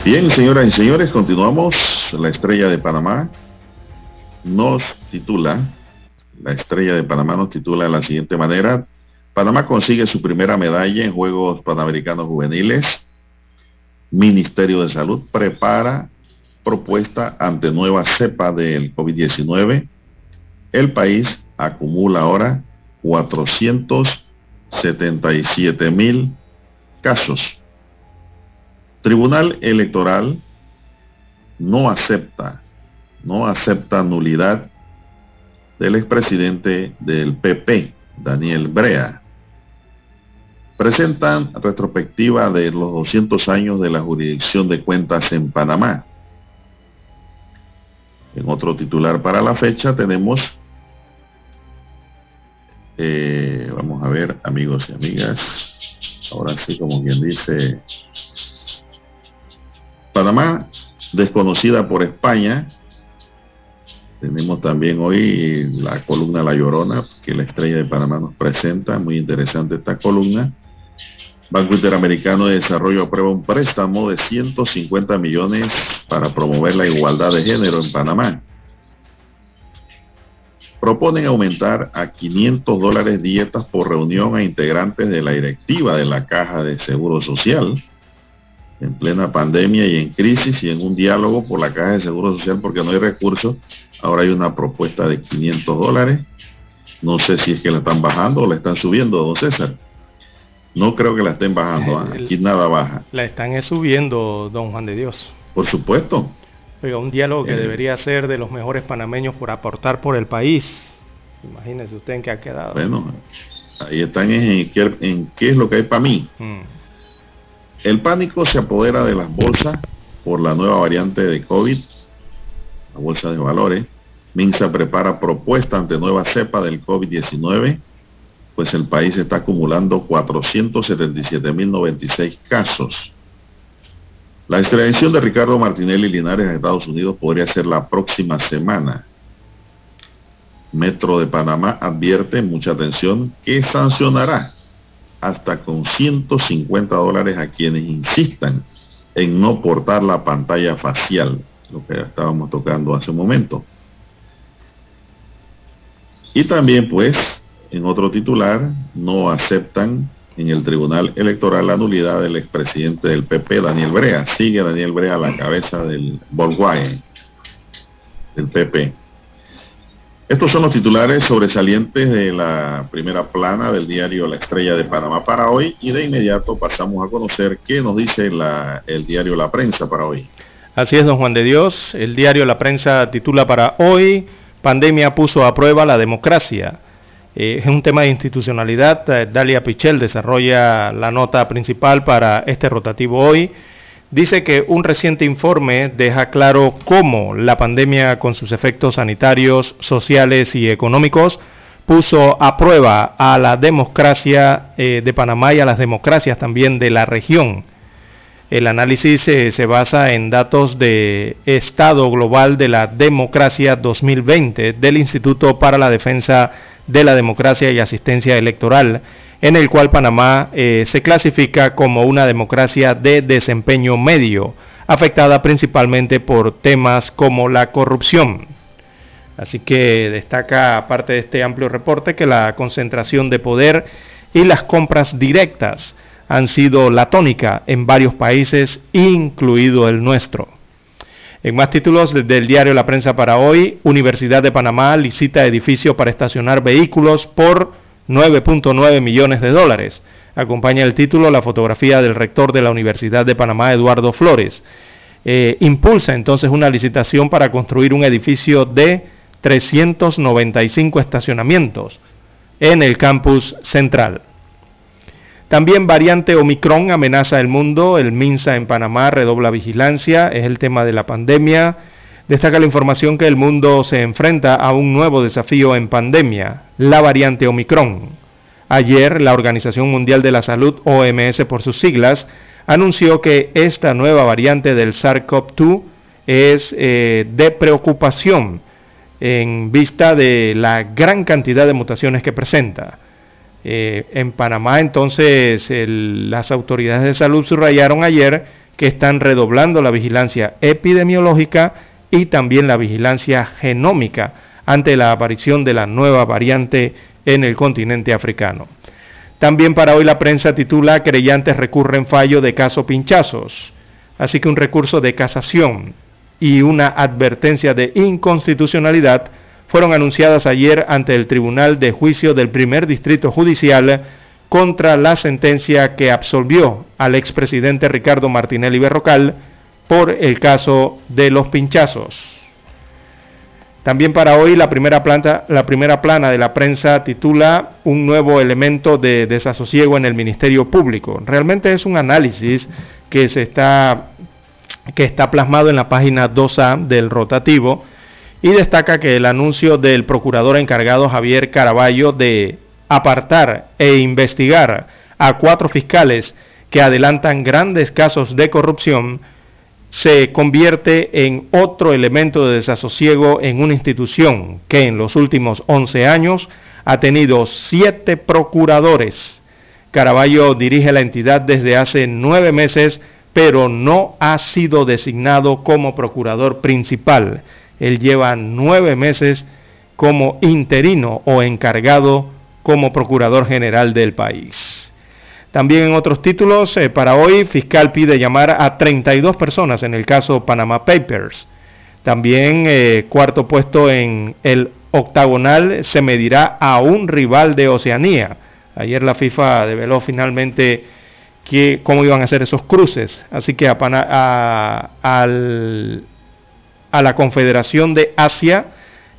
Bien, señoras y señores, continuamos. La estrella de Panamá nos titula la estrella de Panamá nos titula de la siguiente manera. Panamá consigue su primera medalla en Juegos Panamericanos Juveniles. Ministerio de Salud prepara propuesta ante nueva cepa del COVID-19. El país acumula ahora 477 mil casos. Tribunal Electoral no acepta, no acepta nulidad del expresidente del PP, Daniel Brea. Presentan retrospectiva de los 200 años de la jurisdicción de cuentas en Panamá. En otro titular para la fecha tenemos, eh, vamos a ver amigos y amigas, ahora sí como quien dice, Panamá desconocida por España tenemos también hoy la columna La Llorona, que la estrella de Panamá nos presenta. Muy interesante esta columna. Banco Interamericano de Desarrollo aprueba un préstamo de 150 millones para promover la igualdad de género en Panamá. Proponen aumentar a 500 dólares dietas por reunión a integrantes de la directiva de la Caja de Seguro Social en plena pandemia y en crisis y en un diálogo por la Caja de Seguro Social porque no hay recursos Ahora hay una propuesta de 500 dólares. No sé si es que la están bajando o la están subiendo, don César. No creo que la estén bajando. ¿ah? Aquí nada baja. La están subiendo, don Juan de Dios. Por supuesto. Oiga, un diálogo que eh. debería ser de los mejores panameños por aportar por el país. Imagínese usted en qué ha quedado. Bueno, ahí están en, qué, es lo que hay para mí. Mm. El pánico se apodera de las bolsas por la nueva variante de COVID Bolsa de Valores. Minsa prepara propuesta ante nueva cepa del COVID-19, pues el país está acumulando 477.096 casos. La extradición de Ricardo Martinelli Linares a Estados Unidos podría ser la próxima semana. Metro de Panamá advierte, mucha atención, que sancionará hasta con 150 dólares a quienes insistan en no portar la pantalla facial lo que estábamos tocando hace un momento. Y también, pues, en otro titular, no aceptan en el Tribunal Electoral la nulidad del expresidente del PP, Daniel Brea. Sigue Daniel Brea a la cabeza del Volkswagen, del PP. Estos son los titulares sobresalientes de la primera plana del diario La Estrella de Panamá para hoy y de inmediato pasamos a conocer qué nos dice el diario La Prensa para hoy. Así es, don Juan de Dios. El diario La Prensa titula para hoy, Pandemia puso a prueba la democracia. es un tema de institucionalidad. Dalia Pichel desarrolla la nota principal para este rotativo hoy dice que un reciente informe deja claro cómo la pandemia con sus efectos sanitarios, sociales y económicos puso a prueba a la democracia eh, de Panamá y a las democracias también de la región. El análisis eh, se basa en datos de Estado Global de la Democracia 2020 del Instituto para la Defensa de la Democracia y Asistencia Electoral en el cual Panamá eh, se clasifica como una democracia de desempeño medio, afectada principalmente por temas como la corrupción. Así que destaca, aparte de este amplio reporte, que la concentración de poder y las compras directas han sido la tónica en varios países, incluido el nuestro. En más títulos del diario La Prensa para hoy, Universidad de Panamá licita edificio para estacionar vehículos por 9.9 millones de dólares. Acompaña el título la fotografía del rector de la Universidad de Panamá, Eduardo Flores. Eh, impulsa entonces una licitación para construir un edificio de 395 estacionamientos en el campus central. También variante Omicron amenaza el mundo. El MINSA en Panamá redobla vigilancia. Es el tema de la pandemia. Destaca la información que el mundo se enfrenta a un nuevo desafío en pandemia, la variante Omicron. Ayer, la Organización Mundial de la Salud, OMS por sus siglas, anunció que esta nueva variante del SARS-CoV-2 es eh, de preocupación en vista de la gran cantidad de mutaciones que presenta. Eh, en Panamá, entonces, las autoridades de salud subrayaron ayer que están redoblando la vigilancia epidemiológica y también la vigilancia genómica ante la aparición de la nueva variante en el continente africano. También para hoy la prensa titula Creyentes recurren fallo de caso pinchazos. Así que un recurso de casación y una advertencia de inconstitucionalidad fueron anunciadas ayer ante el Tribunal de Juicio del Primer Distrito Judicial contra la sentencia que absolvió al expresidente Ricardo Martinelli Berrocal por el caso de los pinchazos. También para hoy la primera, planta, la primera plana de la prensa titula Un nuevo elemento de desasosiego en el Ministerio Público. Realmente es un análisis que, se está, que está plasmado en la página 2A del rotativo y destaca que el anuncio del procurador encargado Javier Caraballo de apartar e investigar a cuatro fiscales que adelantan grandes casos de corrupción se convierte en otro elemento de desasosiego en una institución que en los últimos 11 años ha tenido siete procuradores. Caraballo dirige la entidad desde hace nueve meses, pero no ha sido designado como procurador principal. Él lleva nueve meses como interino o encargado como procurador general del país. También en otros títulos, eh, para hoy, fiscal pide llamar a 32 personas en el caso Panama Papers. También eh, cuarto puesto en el octagonal se medirá a un rival de Oceanía. Ayer la FIFA develó finalmente que, cómo iban a ser esos cruces. Así que a, a, la Confederación de Asia,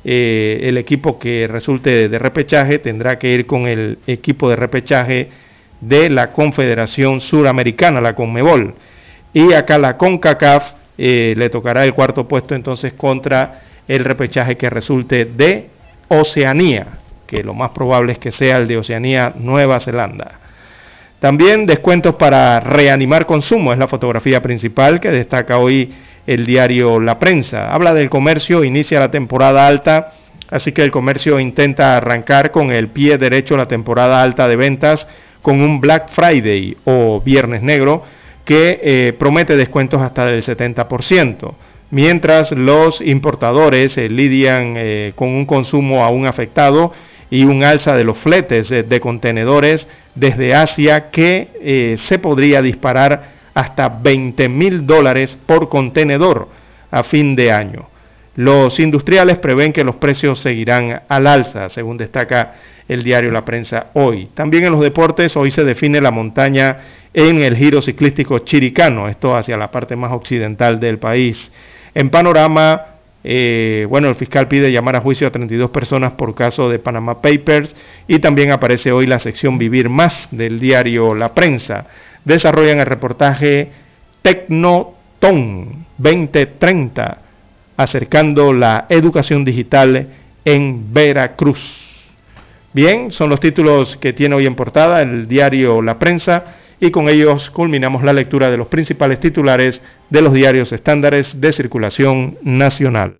eh, el equipo que resulte de repechaje tendrá que ir con el equipo de repechaje de la Confederación Suramericana, la CONMEBOL. Y acá la CONCACAF eh, le tocará el cuarto puesto entonces contra el repechaje que resulte de Oceanía, que lo más probable es que sea el de Oceanía Nueva Zelanda. También descuentos para reanimar consumo es la fotografía principal que destaca hoy el diario La Prensa. Habla del comercio, inicia la temporada alta, así que el comercio intenta arrancar con el pie derecho la temporada alta de ventas con un Black Friday o Viernes Negro que eh, promete descuentos hasta del 70%, mientras los importadores eh, lidian eh, con un consumo aún afectado y un alza de los fletes de contenedores desde Asia que se podría disparar hasta 20 mil dólares por contenedor a fin de año. Los industriales prevén que los precios seguirán al alza, según destaca el diario La Prensa hoy. También en los deportes, hoy se define la montaña en el giro ciclístico chiricano, esto hacia la parte más occidental del país. En panorama, Eh, bueno, el fiscal pide llamar a juicio a 32 personas por caso de Panama Papers y también aparece hoy la sección Vivir Más del diario La Prensa. Desarrollan el reportaje Tecnoton 2030, acercando la educación digital en Veracruz. Bien, son los títulos que tiene hoy en portada el diario La Prensa y con ellos culminamos la lectura de los principales titulares de los diarios estándares de circulación nacional.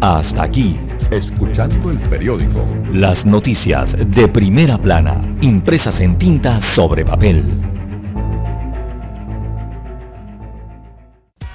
Hasta aquí, escuchando el periódico. Las noticias de primera plana, impresas en tinta sobre papel.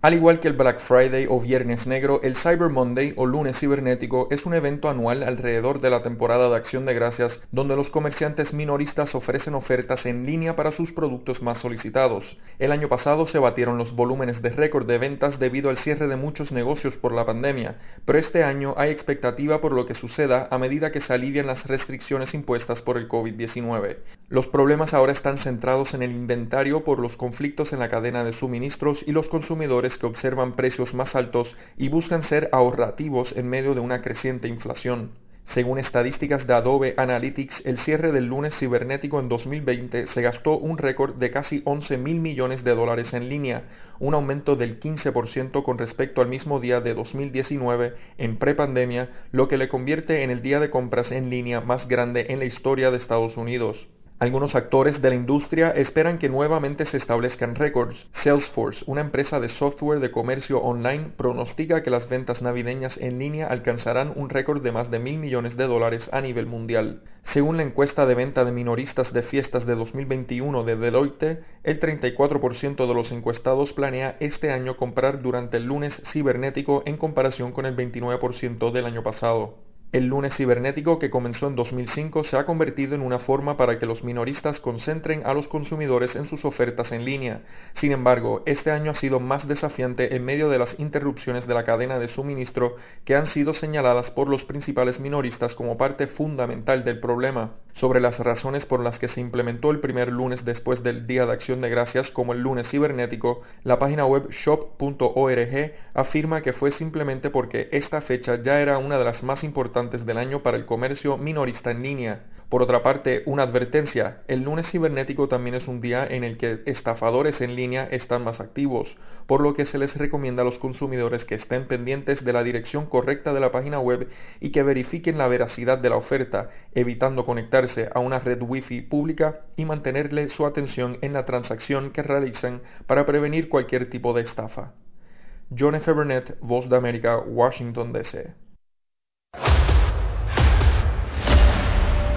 Al igual que el Black Friday o Viernes Negro, el Cyber Monday o Lunes Cibernético es un evento anual alrededor de la temporada de Acción de Gracias donde los comerciantes minoristas ofrecen ofertas en línea para sus productos más solicitados. El año pasado se batieron los volúmenes de récord de ventas debido al cierre de muchos negocios por la pandemia, pero este año hay expectativa por lo que suceda a medida que se alivian las restricciones impuestas por el COVID-19. Los problemas ahora están centrados en el inventario por los conflictos en la cadena de suministros y los consumidores que observan precios más altos y buscan ser ahorrativos en medio de una creciente inflación. Según estadísticas de Adobe Analytics, el cierre del lunes cibernético en 2020 se gastó un récord de casi 11 mil millones de dólares en línea, un aumento del 15% con respecto al mismo día de 2019 en prepandemia, lo que le convierte en el día de compras en línea más grande en la historia de Estados Unidos. Algunos actores de la industria esperan que nuevamente se establezcan récords. Salesforce, una empresa de software de comercio online, pronostica que las ventas navideñas en línea alcanzarán un récord de más de mil millones de dólares a nivel mundial. Según la encuesta de venta de minoristas de fiestas de 2021 de Deloitte, el 34% de los encuestados planea este año comprar durante el lunes cibernético en comparación con el 29% del año pasado. El lunes cibernético que comenzó en 2005 se ha convertido en una forma para que los minoristas concentren a los consumidores en sus ofertas en línea. Sin embargo, este año ha sido más desafiante en medio de las interrupciones de la cadena de suministro que han sido señaladas por los principales minoristas como parte fundamental del problema. Sobre las razones por las que se implementó el primer lunes después del Día de Acción de Gracias como el lunes cibernético, la página web shop.org afirma que fue simplemente porque esta fecha ya era una de las más importantes del año para el comercio minorista en línea. Por otra parte, una advertencia, el lunes cibernético también es un día en el que estafadores en línea están más activos, por lo que se les recomienda a los consumidores que estén pendientes de la dirección correcta de la página web y que verifiquen la veracidad de la oferta, evitando conectarse a una red wifi pública y mantenerle su atención en la transacción que realizan para prevenir cualquier tipo de estafa. John F. Burnett, Voz de América, Washington, D.C.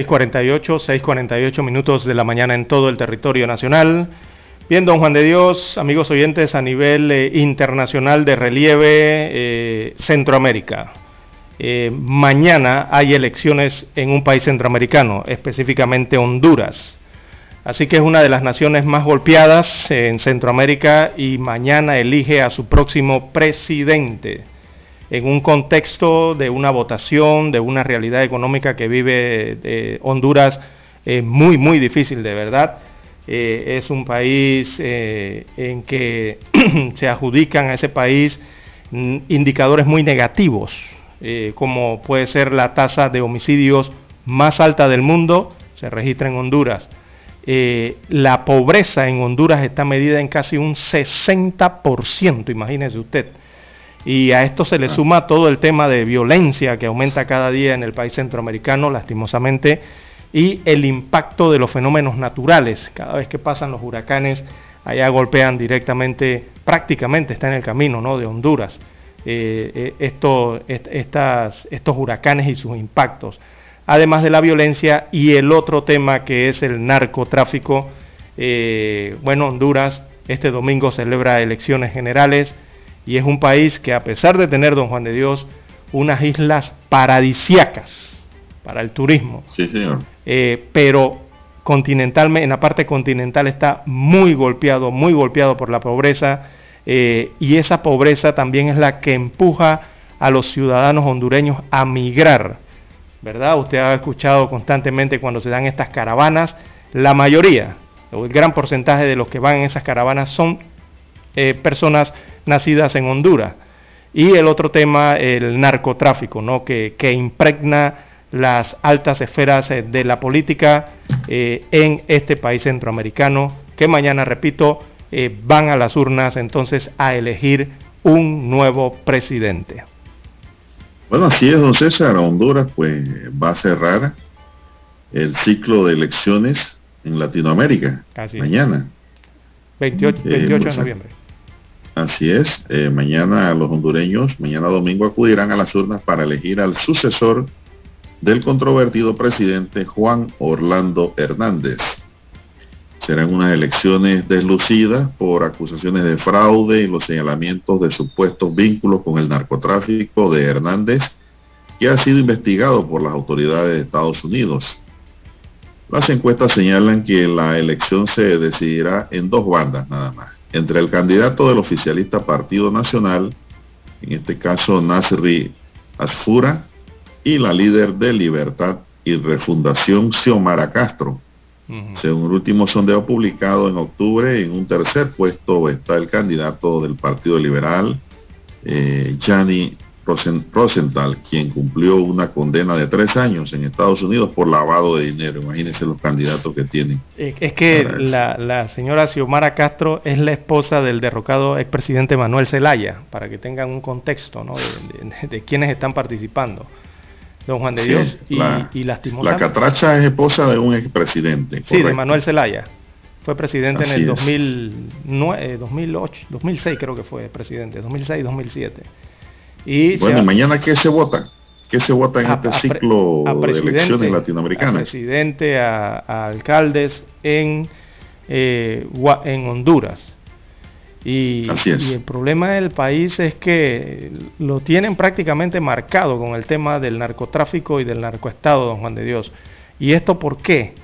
6.48, 6.48 minutos de la mañana en todo el territorio nacional. Bien, don Juan de Dios, amigos oyentes, a nivel eh, internacional de relieve eh, Centroamérica. eh, mañana hay elecciones en un país centroamericano, específicamente Honduras. Así que es una de las naciones más golpeadas en Centroamérica y mañana elige a su próximo presidente en un contexto de una votación, de una realidad económica que vive eh, Honduras eh, muy, muy difícil de verdad. Eh, es un país en que [clears throat] se adjudican a ese país mm, indicadores muy negativos, como puede ser la tasa de homicidios más alta del mundo, se registra en Honduras eh, la pobreza en Honduras está medida en casi un 60%, imagínese usted. Y a esto se le ah. suma todo el tema de violencia que aumenta cada día en el país centroamericano, lastimosamente, y el impacto de los fenómenos naturales. Cada vez que pasan los huracanes, allá golpean directamente, prácticamente está en el camino ¿no? de Honduras, eh, eh, estos huracanes y sus impactos además de la violencia, y el otro tema que es el narcotráfico. Eh, bueno, Honduras este domingo celebra elecciones generales y es un país que a pesar de tener, don Juan de Dios, unas islas paradisiacas para el turismo, eh, pero continentalmente, en la parte continental está muy golpeado, muy golpeado por la pobreza, eh, y esa pobreza también es la que empuja a los ciudadanos hondureños a migrar ¿verdad? Usted ha escuchado constantemente cuando se dan estas caravanas, la mayoría, o el gran porcentaje de los que van en esas caravanas son eh, personas nacidas en Honduras. Y el otro tema, el narcotráfico, ¿no? que, impregna las altas esferas eh, de la política eh, en este país centroamericano, que mañana, repito, van a las urnas entonces a elegir un nuevo presidente. Bueno, así es, don César. Honduras pues va a cerrar el ciclo de elecciones en Latinoamérica mañana. 28, eh, de noviembre. Así es. Eh, mañana los hondureños, mañana domingo acudirán a las urnas para elegir al sucesor del controvertido presidente Juan Orlando Hernández. Serán unas elecciones deslucidas por acusaciones de fraude y los señalamientos de supuestos vínculos con el narcotráfico de Hernández, que ha sido investigado por las autoridades de Estados Unidos. Las encuestas señalan que la elección se decidirá en dos bandas nada más, entre el candidato del oficialista Partido Nacional, en este caso Nasri Asfura, y la líder de Libertad y Refundación Xiomara Castro, según el último sondeo publicado en octubre, en un tercer puesto está el candidato del Partido Liberal, eh, Gianni Rosenthal, quien cumplió una condena de tres años en Estados Unidos por lavado de dinero. Imagínense los candidatos que tienen. Es que la, señora Xiomara Castro es la esposa del derrocado expresidente Manuel Zelaya, para que tengan un contexto de, de quienes están participando don Juan de Dios, y, la, La catracha es esposa de un expresidente. Sí, de Manuel Zelaya. Fue presidente en el 2009, 2008, 2006 creo que fue presidente, 2006, 2007. Y bueno, mañana qué se vota? ¿Qué se vota en este ciclo de elecciones latinoamericanas? A presidente, a, alcaldes en, eh, en Honduras. Y, el problema del país es que lo tienen prácticamente marcado con el tema del narcotráfico y del narcoestado, don Juan de Dios. ¿Y esto por qué?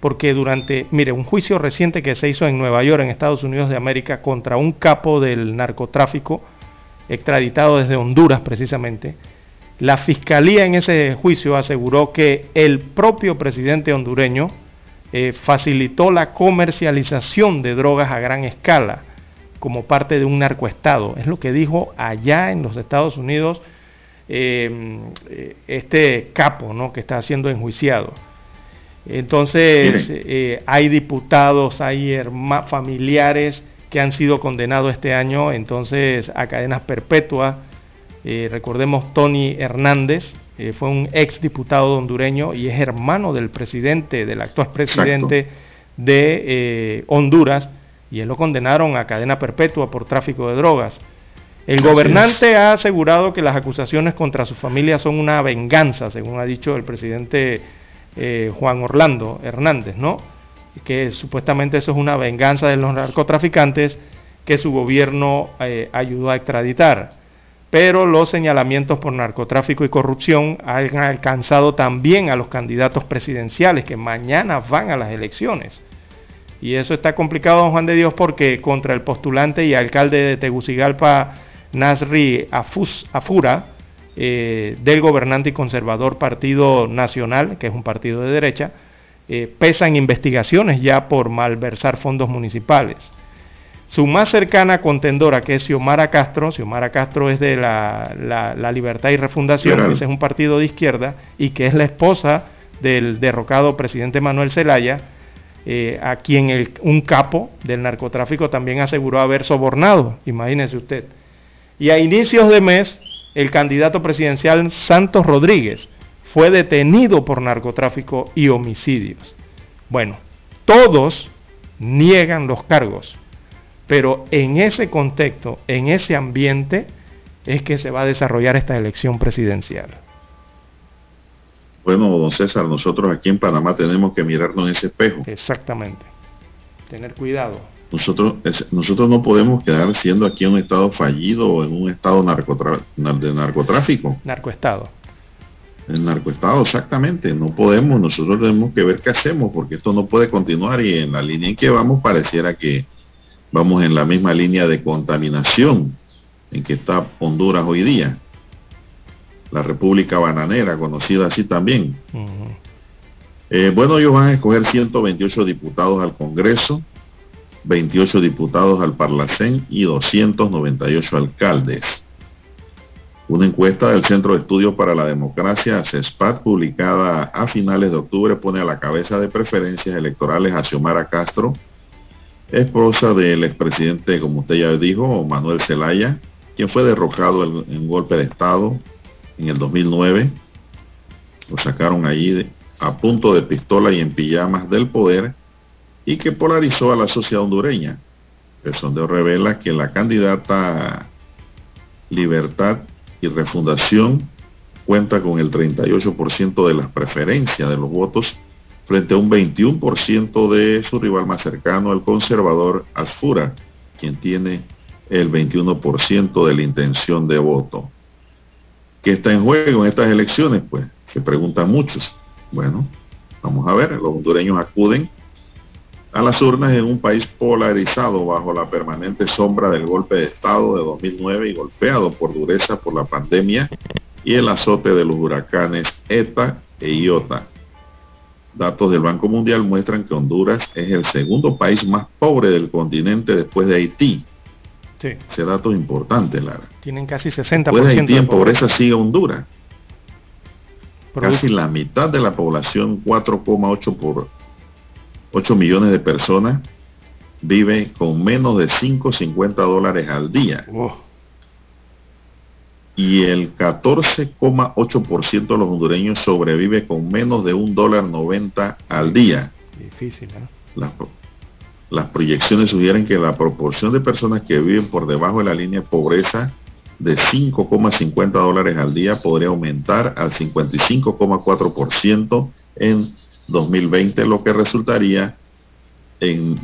Porque durante, mire, un juicio reciente que se hizo en Nueva York, en Estados Unidos de América, contra un capo del narcotráfico, extraditado desde Honduras precisamente, la fiscalía en ese juicio aseguró que el propio presidente hondureño eh, facilitó la comercialización de drogas a gran escala como parte de un narcoestado. Es lo que dijo allá en los Estados Unidos em, eh, este capo ¿no? que está siendo enjuiciado. Entonces, eh, hay diputados, hay familiares que han sido condenados este año entonces a cadenas perpetuas. Eh, recordemos Tony Hernández, fue un ex diputado hondureño y es hermano del presidente, del actual presidente de Honduras, y él lo condenaron a cadena perpetua por tráfico de drogas. El gobernante ha asegurado que las acusaciones contra su familia son una venganza, según ha dicho el presidente eh, Juan Orlando Hernández, ¿no? Que supuestamente eso es una venganza de los narcotraficantes que su gobierno eh, ayudó a extraditar. pero los señalamientos por narcotráfico y corrupción han alcanzado también a los candidatos presidenciales que mañana van a las elecciones. Y eso está complicado, don Juan de Dios, porque contra el postulante y alcalde de Tegucigalpa, Nasri Afura, eh, del gobernante y conservador Partido Nacional, que es un partido de derecha, eh, pesan investigaciones ya por malversar fondos municipales. Su más cercana contendora, que es Xiomara Castro, Xiomara Castro es de la, Libertad y Refundación, es un partido de izquierda, y que es la esposa del derrocado presidente Manuel Zelaya, eh, a quien un capo del narcotráfico también aseguró haber sobornado, imagínese usted. Y a inicios de mes, el candidato presidencial Santos Rodríguez fue detenido por narcotráfico y homicidios. Bueno, todos niegan los cargos pero en ese contexto, en ese ambiente, es que se va a desarrollar esta elección presidencial. Bueno, don César, nosotros aquí en Panamá tenemos que mirarnos en ese espejo. Exactamente. Tener cuidado. Nosotros, nosotros no podemos quedar siendo aquí un estado fallido o en un estado de narcotráfico. Narcoestado. El narcoestado, exactamente. No podemos, nosotros tenemos que ver qué hacemos, porque esto no puede continuar y en la línea en que vamos pareciera que vamos en la misma línea de contaminación en que está Honduras hoy día. La República Bananera, conocida así también. Eh, bueno, ellos van a escoger 128 diputados al Congreso, 28 diputados al Parlacén y 298 alcaldes. Una encuesta del Centro de Estudios para la Democracia, CESPAT, publicada a finales de octubre, pone a la cabeza de preferencias electorales a Xiomara Castro, esposa del expresidente, como usted ya dijo, Manuel Zelaya, quien fue derrocado en, un golpe de Estado en el 2009. Lo sacaron allí a punto de pistola y en pijamas del poder y que polarizó a la sociedad hondureña. El sondeo revela que la candidata Libertad y Refundación cuenta con el 38% de las preferencias de los votos frente a un 21% de su rival más cercano, el conservador Asfura, quien tiene el 21% de la intención de voto. ¿Qué está en juego en estas elecciones? Pues se preguntan muchos. Bueno, vamos a ver, los hondureños acuden a las urnas en un país polarizado bajo la permanente sombra del golpe de Estado de 2009 y golpeado por dureza por la pandemia y el azote de los huracanes ETA e IOTA. Datos del Banco Mundial muestran que Honduras es el segundo país más pobre del continente después de Haití. Sí. Ese dato es importante, Lara. Tienen casi 60%. Después de Haití en pobreza sigue Honduras. Casi la mitad de la población, 4,8 por 8 millones de personas, vive con menos de 5,50 dólares al día y el 14,8% de los hondureños sobrevive con menos de un dólar 90 al día. Difícil, ¿eh? Las, las proyecciones sugieren que la proporción de personas que viven por debajo de la línea de pobreza de 5,50 dólares al día podría aumentar al 55,4% en 2020, lo que resultaría en,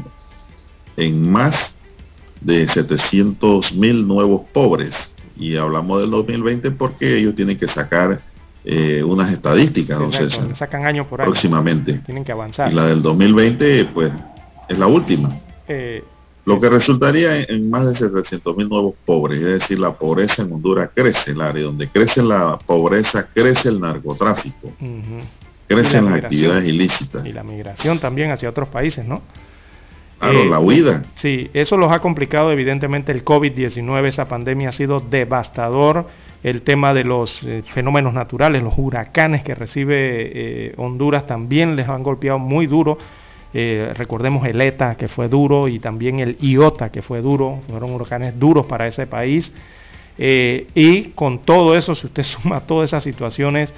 en más de 700 mil nuevos pobres y hablamos del 2020 porque ellos tienen que sacar eh, unas estadísticas, entonces sacan año por año. Próximamente. Tienen que avanzar. Y la del 2020, pues, es la última. Eh, lo que resultaría en, más de 700 mil nuevos pobres, es decir, la pobreza en Honduras crece, el área donde crece la pobreza, crece el narcotráfico, crecen las actividades ilícitas. Y la migración también hacia otros países, ¿no? Claro, la huida. Sí, eso los ha complicado evidentemente el COVID-19, esa pandemia ha sido devastador, el tema de los eh, fenómenos naturales, los huracanes que recibe eh, Honduras también les han golpeado muy duro. Eh, recordemos el ETA que fue duro y también el IOTA que fue duro, fueron huracanes duros para ese país. y con todo eso, si usted [laughs] suma todas esas situaciones,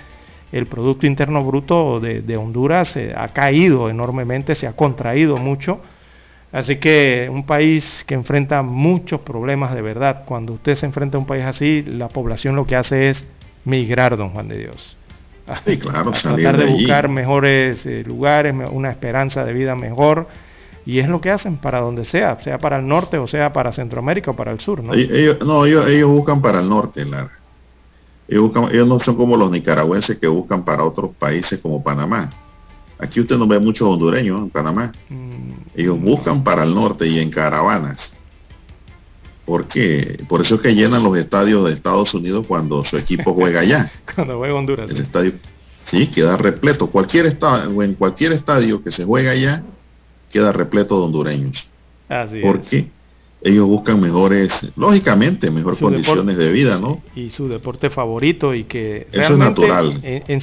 el Producto Interno Bruto de, de Honduras ha caído enormemente, se ha contraído mucho Así que un país que enfrenta muchos problemas de verdad, cuando usted se enfrenta a un país así, la población lo que hace es migrar, don Juan de Dios. [laughs] Sí, claro, tratar de, buscar mejores eh, lugares, una esperanza de vida mejor. Y es lo que hacen para donde sea, sea para el norte o sea para Centroamérica o para el sur, ¿no? Ellos, no, ellos, buscan para el norte, Ellos, ellos no son como los nicaragüenses que buscan para otros países como Panamá. Aquí usted no ve muchos hondureños en Panamá. Mm. Ellos buscan para el norte y en caravanas. ¿Por qué? Por eso es que llenan los estadios de Estados Unidos cuando su equipo juega allá. [laughs] cuando juega Honduras. El estadio, sí, queda repleto. Cualquier estadio, en cualquier estadio que se juega allá, queda repleto de hondureños. Así ¿Por qué? Ellos buscan mejores, lógicamente, mejores condiciones de vida, ¿no? Y su deporte favorito y que eso es natural. En,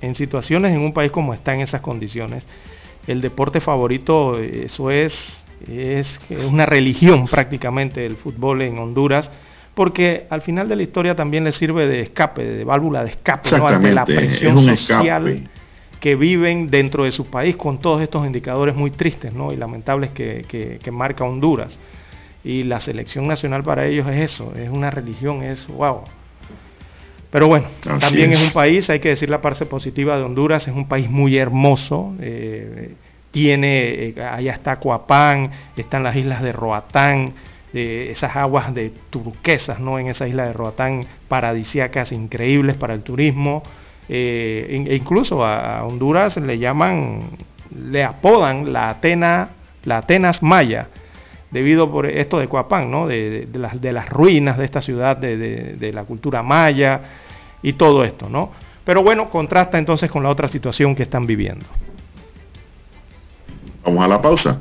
en situaciones en un país como está en esas condiciones, el deporte favorito, eso es es una religión [laughs] prácticamente el fútbol en Honduras, porque al final de la historia también le sirve de escape, de válvula de escape, ¿no? de la presión social que viven dentro de su país con todos estos indicadores muy tristes ¿no? y lamentables que, marca Honduras. Y la selección nacional para ellos es eso, es una religión, es wow. Pero bueno, también es. un país, hay que decir la parte positiva de Honduras, es un país muy hermoso. Eh, tiene, eh, allá está Coapán, están las islas de Roatán, esas aguas de turquesas, ¿no? En esa isla de Roatán, paradisíacas increíbles para el turismo. Eh, e incluso a Honduras le llaman, le apodan la Atena, la Atenas Maya, debido por esto de Coapán, ¿no? De, las, de las, ruinas de esta ciudad, de, de, la cultura maya y todo esto, ¿no? Pero bueno, contrasta entonces con la otra situación que están viviendo. Vamos a la pausa.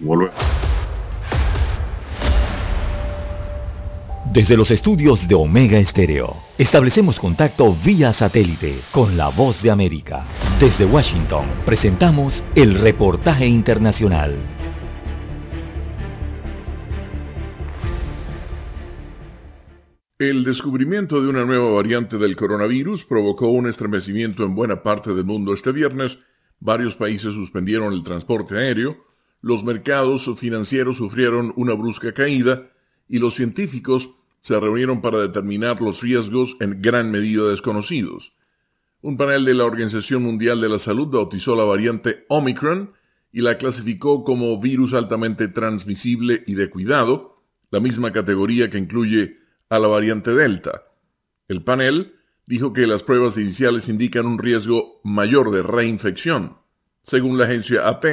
Volvemos. Desde los estudios de Omega Estéreo, establecemos contacto vía satélite con la voz de América. Desde Washington, presentamos el reportaje internacional. El descubrimiento de una nueva variante del coronavirus provocó un estremecimiento en buena parte del mundo este viernes Varios países suspendieron el transporte aéreo, los mercados financieros sufrieron una brusca caída y los científicos se reunieron para determinar los riesgos en gran medida desconocidos. Un panel de la Organización Mundial de la Salud bautizó la variante Omicron y la clasificó como virus altamente transmisible y de cuidado, la misma categoría que incluye a la variante Delta. El panel dijo que las pruebas iniciales indican un riesgo mayor de reinfección. Según la agencia AP,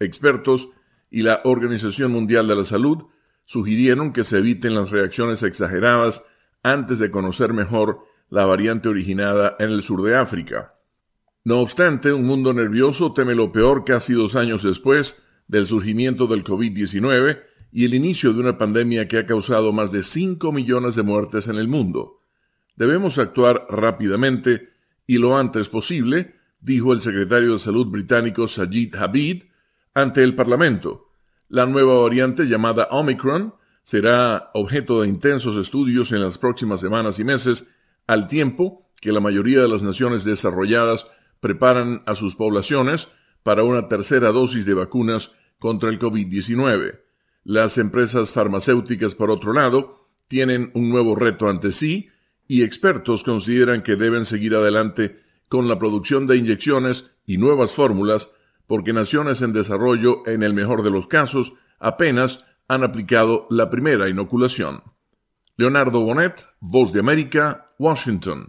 expertos y la Organización Mundial de la Salud sugirieron que se eviten las reacciones exageradas antes de conocer mejor la variante originada en el sur de África. No obstante, un mundo nervioso teme lo peor casi dos años después del surgimiento del COVID-19 y el inicio de una pandemia que ha causado más de 5 millones de muertes en el mundo. Debemos actuar rápidamente y lo antes posible, dijo el secretario de Salud británico Sajid Habib ante el Parlamento. La nueva variante llamada Omicron será objeto de intensos estudios en las próximas semanas y meses, al tiempo que la mayoría de las naciones desarrolladas preparan a sus poblaciones para una tercera dosis de vacunas contra el COVID-19. Las empresas farmacéuticas, por otro lado, tienen un nuevo reto ante sí y expertos consideran que deben seguir adelante con la producción de inyecciones y nuevas fórmulas porque naciones en desarrollo, en el mejor de los casos, apenas han aplicado la primera inoculación. Leonardo Bonet, Voz de América, Washington.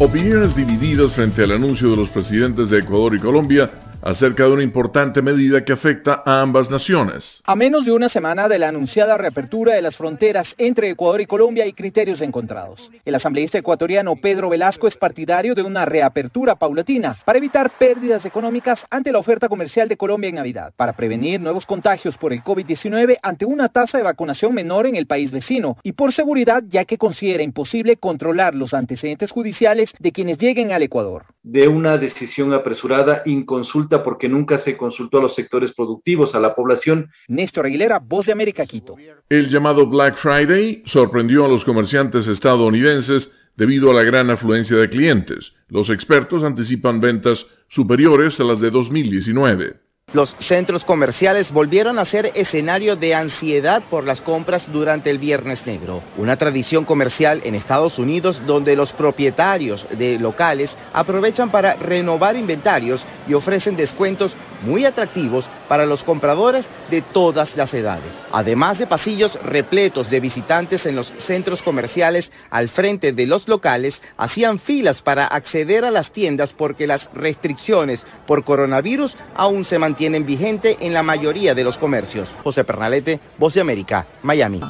Opiniones divididas frente al anuncio de los presidentes de Ecuador y Colombia acerca de una importante medida que afecta a ambas naciones. A menos de una semana de la anunciada reapertura de las fronteras entre Ecuador y Colombia hay criterios encontrados. El asambleísta ecuatoriano Pedro Velasco es partidario de una reapertura paulatina para evitar pérdidas económicas ante la oferta comercial de Colombia en Navidad, para prevenir nuevos contagios por el COVID-19 ante una tasa de vacunación menor en el país vecino y por seguridad ya que considera imposible controlar los antecedentes judiciales de quienes lleguen al Ecuador. De una decisión apresurada, inconsulta porque nunca se consultó a los sectores productivos, a la población. Néstor Aguilera, Voz de América, Quito. El llamado Black Friday sorprendió a los comerciantes estadounidenses debido a la gran afluencia de clientes. Los expertos anticipan ventas superiores a las de 2019. Los centros comerciales volvieron a ser escenario de ansiedad por las compras durante el Viernes Negro, una tradición comercial en Estados Unidos donde los propietarios de locales aprovechan para renovar inventarios y ofrecen descuentos muy atractivos para los compradores de todas las edades. Además de pasillos repletos de visitantes en los centros comerciales al frente de los locales, hacían filas para acceder a las tiendas porque las restricciones por coronavirus aún se mantienen vigentes en la mayoría de los comercios. José Pernalete, Voz de América, Miami.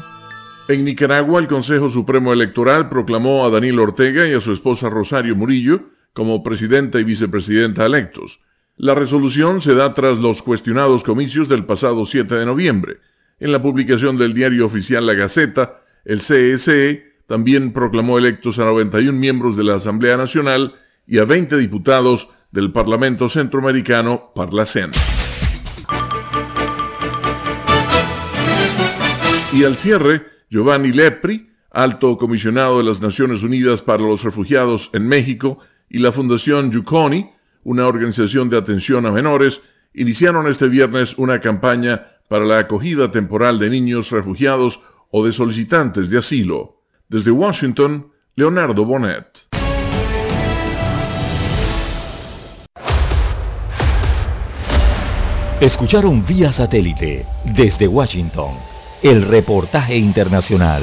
En Nicaragua, el Consejo Supremo Electoral proclamó a Daniel Ortega y a su esposa Rosario Murillo como presidenta y vicepresidenta electos. La resolución se da tras los cuestionados comicios del pasado 7 de noviembre. En la publicación del diario oficial La Gaceta, el CSE también proclamó electos a 91 miembros de la Asamblea Nacional y a 20 diputados del Parlamento Centroamericano Parlacén. Y al cierre, Giovanni Lepri, alto comisionado de las Naciones Unidas para los Refugiados en México, y la Fundación Yuconi, una organización de atención a menores, iniciaron este viernes una campaña para la acogida temporal de niños refugiados o de solicitantes de asilo. Desde Washington, Leonardo Bonet. Escucharon vía satélite desde Washington el reportaje internacional.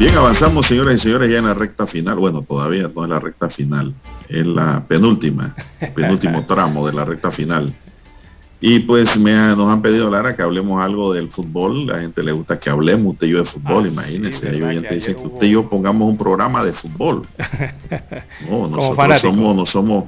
Bien, avanzamos, señoras y señores, ya en la recta final. Bueno, todavía no es la recta final, es la penúltima, [laughs] penúltimo tramo de la recta final. Y pues me nos han pedido, Lara, que hablemos algo del fútbol. La gente le gusta que hablemos usted y yo de fútbol, ah, imagínense. Hay oyentes que dicen que usted y yo pongamos un programa de fútbol. [laughs] No, nosotros somos, no somos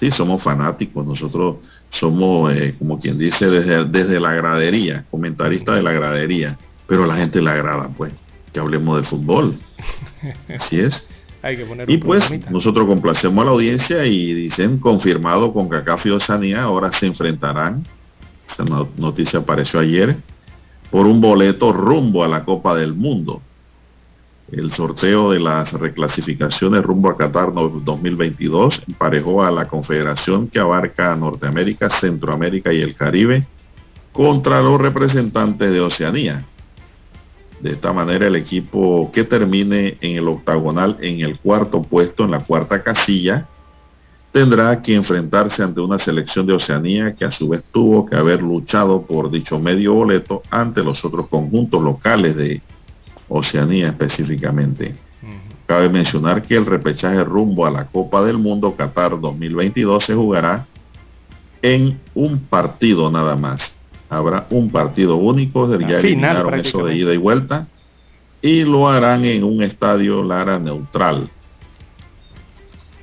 Sí, somos fanáticos, nosotros somos, eh, como quien dice, desde, desde la gradería, comentarista de la gradería, pero a la gente le agrada, pues, que hablemos de fútbol. [laughs] Así es. y pues nosotros complacemos a la audiencia y dicen confirmado con Cacaf y Osanía, ahora se enfrentarán, esta noticia apareció ayer, por un boleto rumbo a la Copa del Mundo el sorteo de las reclasificaciones rumbo a Qatar 2022 emparejó a la confederación que abarca Norteamérica, Centroamérica y el Caribe contra los representantes de Oceanía. De esta manera el equipo que termine en el octagonal en el cuarto puesto, en la cuarta casilla, tendrá que enfrentarse ante una selección de Oceanía que a su vez tuvo que haber luchado por dicho medio boleto ante los otros conjuntos locales de Oceanía específicamente. Cabe mencionar que el repechaje rumbo a la Copa del Mundo Qatar 2022 se jugará en un partido nada más. Habrá un partido único, ya eliminaron eso de ida y vuelta, y lo harán en un estadio Lara neutral.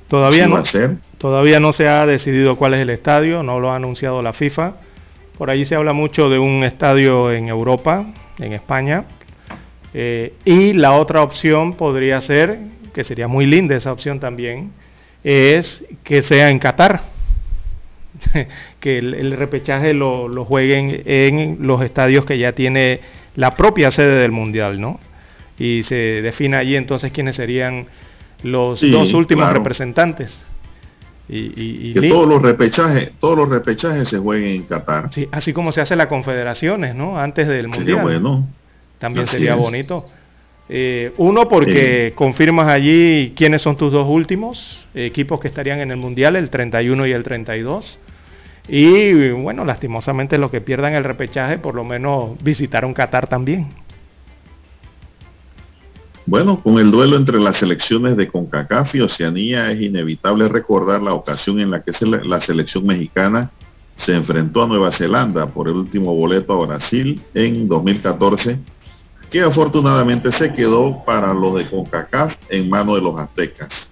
Todavía no, todavía no se ha decidido cuál es el estadio, no lo ha anunciado la FIFA. Por allí se habla mucho de un estadio en Europa, en España, eh, y la otra opción podría ser, que sería muy linda esa opción también, es que sea en Qatar, [laughs] que el, repechaje lo, jueguen en los estadios que ya tiene la propia sede del Mundial, ¿no? Y se define allí entonces quiénes serían los dos últimos representantes. Y, que todos los repechajes, todos los repechajes se jueguen en Qatar. Sí, así como se hace las confederaciones, ¿no? Antes del Mundial. Sería bueno también sería bonito. Eh, uno, porque eh. confirmas allí quiénes son tus dos últimos equipos que estarían en el Mundial, el 31 y el 32. Y bueno, lastimosamente los que pierdan el repechaje, por lo menos visitaron Qatar también. Bueno, con el duelo entre las selecciones de CONCACAF y Oceanía es inevitable recordar la ocasión en la que la selección mexicana se enfrentó a Nueva Zelanda por el último boleto a Brasil en 2014 que afortunadamente se quedó para los de CONCACAF en manos de los aztecas.